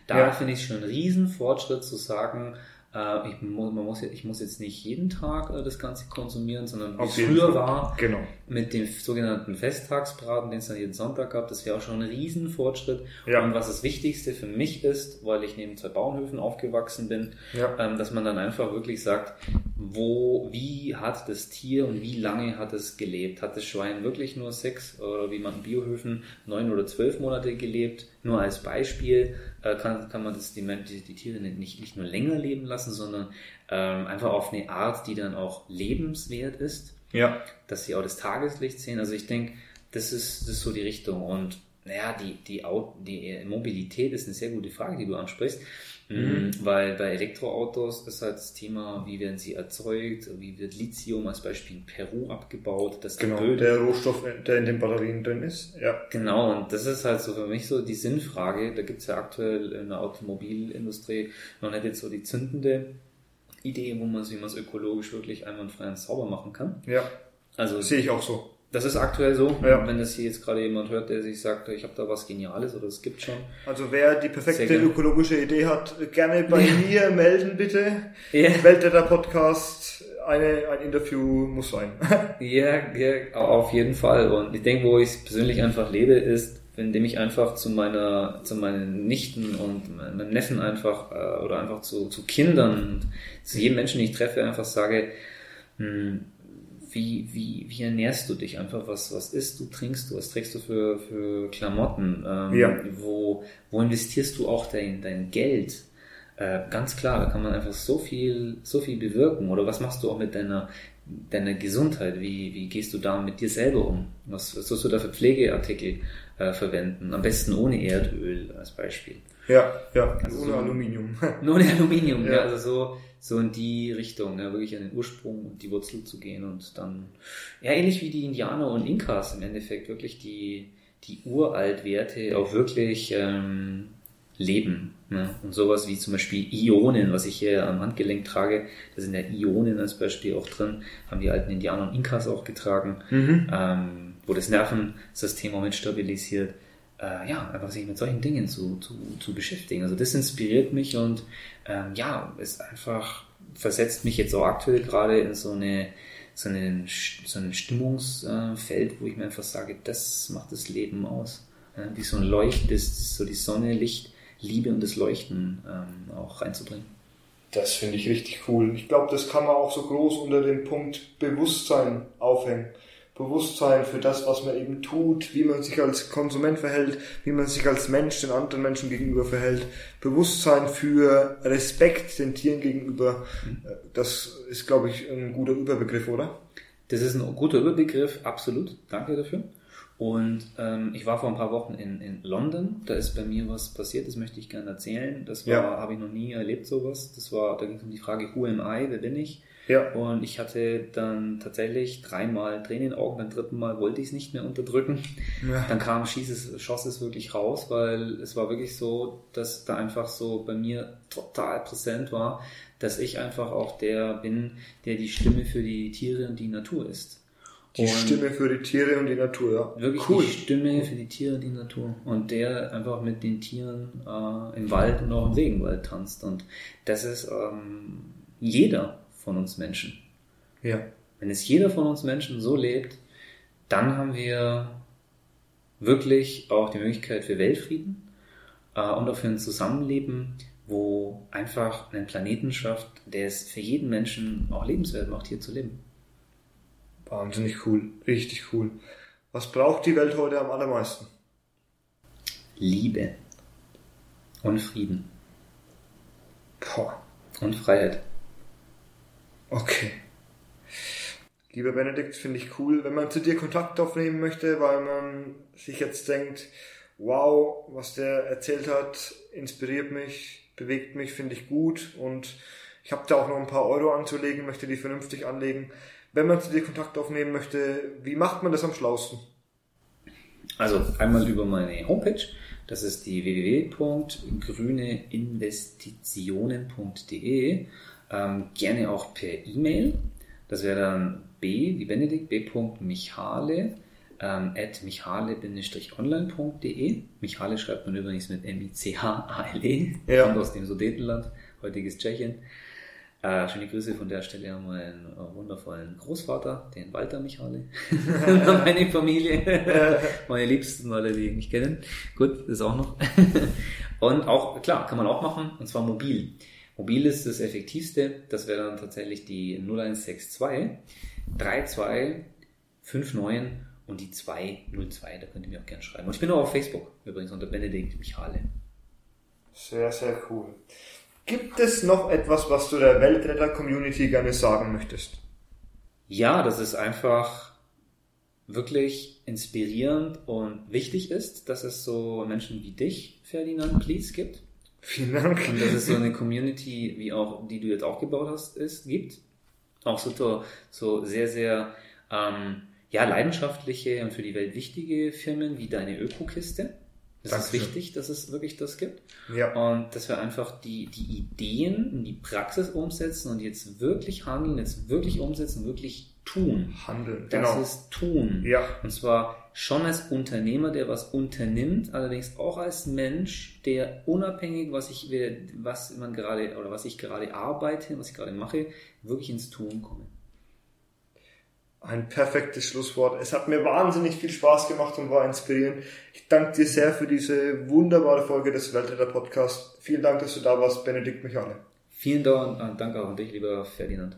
Da Ja. finde ich schon einen riesen Fortschritt zu sagen, äh, ich, mu- man muss, ich muss jetzt nicht jeden Tag äh, das Ganze konsumieren, sondern wie es früher Fall. war, Genau. mit dem sogenannten Festtagsbraten, den es dann jeden Sonntag gab, das wäre auch schon ein Riesenfortschritt. Ja. Und was das Wichtigste für mich ist, weil ich neben zwei Bauernhöfen aufgewachsen bin, Ja. ähm, dass man dann einfach wirklich sagt, wo, wie hat das Tier und wie lange hat es gelebt? Hat das Schwein wirklich nur sechs oder wie man in Biohöfen neun oder zwölf Monate gelebt? Nur als Beispiel kann, kann man das die, die, die Tiere nicht, nicht nur länger leben lassen, sondern ähm, einfach auf eine Art, die dann auch lebenswert ist Ja. dass sie auch das Tageslicht sehen. Also ich denke, das ist, das ist so die Richtung. Und naja, die, die, die Mobilität ist eine sehr gute Frage, die du ansprichst. Mhm. Weil bei Elektroautos ist halt das Thema, wie werden sie erzeugt, wie wird Lithium als Beispiel in Peru abgebaut, dass die Genau. Böden Der Rohstoff, der in den Batterien drin ist. Ja. Genau, und das ist halt so für mich so die Sinnfrage. Da gibt's ja aktuell in der Automobilindustrie noch nicht jetzt so die zündende Idee, wo man es, wie man es ökologisch wirklich einwandfrei und sauber machen kann. Ja. Also Sehe ich auch so. Das ist aktuell so. Ja. Wenn das hier jetzt gerade jemand hört, der sich sagt, ich habe da was Geniales oder es gibt schon. Also wer die perfekte ökologische Idee hat, gerne bei mir melden bitte. Ja, Weltretter Podcast, eine, ein Interview muss sein. *laughs* ja, ja auf jeden Fall. Und ich denke, wo ich persönlich einfach lebe, ist, indem ich einfach zu meiner, zu meinen Nichten und meinem Neffen einfach äh, oder einfach zu, zu Kindern zu jedem Menschen, den ich treffe, einfach sage, hm, wie, wie, wie ernährst du dich einfach? Was, was isst du, trinkst du, was trägst du für, für Klamotten? Ähm, Ja. wo, wo investierst du auch dein, dein Geld? Äh, ganz klar, da kann man einfach so viel, so viel bewirken. Oder was machst du auch mit deiner, deiner Gesundheit? Wie, wie gehst du da mit dir selber um? Was, was sollst du da für Pflegeartikel äh, verwenden? Am besten ohne Erdöl als Beispiel. Ja, ja. Also Ohne so- Aluminium. *laughs* Nur ohne Aluminium, ja. Ja. also so, so in die Richtung, ja, wirklich an den Ursprung und die Wurzel zu gehen und dann, ja, ähnlich wie die Indianer und Inkas im Endeffekt, wirklich die, die Uraltwerte auch wirklich ähm, leben. Ne? Und sowas wie zum Beispiel Ionen, was ich hier am Handgelenk trage, da sind ja Ionen als Beispiel auch drin, haben die alten Indianer und Inkas auch getragen, ähm, wo das Nervensystem auch mit stabilisiert. Äh, ja, einfach sich mit solchen Dingen zu, zu, zu beschäftigen. Also das inspiriert mich und ähm, ja, ist einfach, versetzt mich jetzt auch aktuell gerade in so eine so, einen, so ein Stimmungsfeld, wo ich mir einfach sage, das macht das Leben aus. Wie so ein Leucht, das so die Sonne, Licht, Liebe und das Leuchten ähm, auch reinzubringen. Das finde ich richtig cool. Ich glaube, das kann man auch so groß unter dem Punkt Bewusstsein aufhängen. Bewusstsein für das, was man eben tut, wie man sich als Konsument verhält, wie man sich als Mensch den anderen Menschen gegenüber verhält. Bewusstsein für Respekt den Tieren gegenüber. Das ist, glaube ich, ein guter Überbegriff, oder? Das ist ein guter Überbegriff, absolut. Danke dafür. Und ähm, ich war vor ein paar Wochen in, in London. Da ist bei mir was passiert, das möchte ich gerne erzählen. Das war, ja. habe ich noch nie erlebt, sowas. Das war, da ging es um die Frage, who am I, wer bin ich? Ja. Und ich hatte dann tatsächlich dreimal Tränen in den Augen, beim dritten Mal wollte ich es nicht mehr unterdrücken. Ja. Dann kam, schieß es, schoss es wirklich raus, weil es war wirklich so, dass da einfach so bei mir total präsent war, dass ich einfach auch der bin, der die Stimme für die Tiere und die Natur ist. Die und Stimme für die Tiere und die Natur, ja. Wirklich cool. die Stimme für die Tiere und die Natur. Und der einfach mit den Tieren äh, im Wald und auch im Regenwald tanzt. Und das ist ähm, jeder von uns Menschen. Ja. Wenn es jeder von uns Menschen so lebt, dann haben wir wirklich auch die Möglichkeit für Weltfrieden äh, und auch für ein Zusammenleben, wo einfach einen Planeten schafft, der es für jeden Menschen auch lebenswert macht, hier zu leben. Wahnsinnig cool, richtig cool. Was braucht die Welt heute am allermeisten? Liebe und Frieden. Boah. Und Freiheit. Okay. Lieber Benedikt, finde ich cool, wenn man zu dir Kontakt aufnehmen möchte, weil man sich jetzt denkt, wow, was der erzählt hat, inspiriert mich, bewegt mich, finde ich gut und ich habe da auch noch ein paar Euro anzulegen, möchte die vernünftig anlegen wenn man zu dir Kontakt aufnehmen möchte, wie macht man das am schlausten? Also einmal über meine Homepage, das ist die www.grüneinvestitionen.de. Ähm, gerne auch per E-Mail. Das wäre dann b, wie Benedikt, b.michale ähm, at michale-online.de. Michale schreibt man übrigens mit M-I-C-H-A-L-E, ja. kommt aus dem Sudetenland, heutiges Tschechien. Äh, schöne Grüße von der Stelle an meinen äh, wundervollen Großvater, den Walter Michale, *laughs* meine Familie, *laughs* meine Liebsten, alle, die mich kennen. Gut, das auch noch. *laughs* und auch, klar, kann man auch machen, und zwar mobil. Mobil ist das effektivste, das wäre dann tatsächlich die 0162 32 59 und die 202, da könnt ihr mir auch gerne schreiben. Und ich bin auch auf Facebook übrigens unter Benedikt Michale. Sehr, sehr cool. Gibt es noch etwas, was du der Weltretter-Community gerne sagen möchtest? Ja, dass es einfach wirklich inspirierend und wichtig ist, dass es so Menschen wie dich, Ferdinand Please, gibt. Vielen Dank. Und dass es so eine Community, wie auch, die du jetzt auch gebaut hast, ist, gibt. Auch so, so sehr, sehr, ähm, ja, leidenschaftliche und für die Welt wichtige Firmen wie deine Ökokiste es ist wichtig, dass es wirklich das gibt. Ja. Und dass wir einfach die, die Ideen in die Praxis umsetzen und jetzt wirklich handeln, jetzt wirklich umsetzen, wirklich tun. Handeln, das genau. ist tun. Ja. Und zwar schon als Unternehmer, der was unternimmt, allerdings auch als Mensch, der unabhängig, was ich, was man gerade, oder was ich gerade arbeite, was ich gerade mache, wirklich ins Tun komme. Ein perfektes Schlusswort. Es hat mir wahnsinnig viel Spaß gemacht und war inspirierend. Ich danke dir sehr für diese wunderbare Folge des Weltretter Podcasts. Vielen Dank, dass du da warst, Benedikt Michale. Vielen Dank, danke auch an dich, lieber Ferdinand.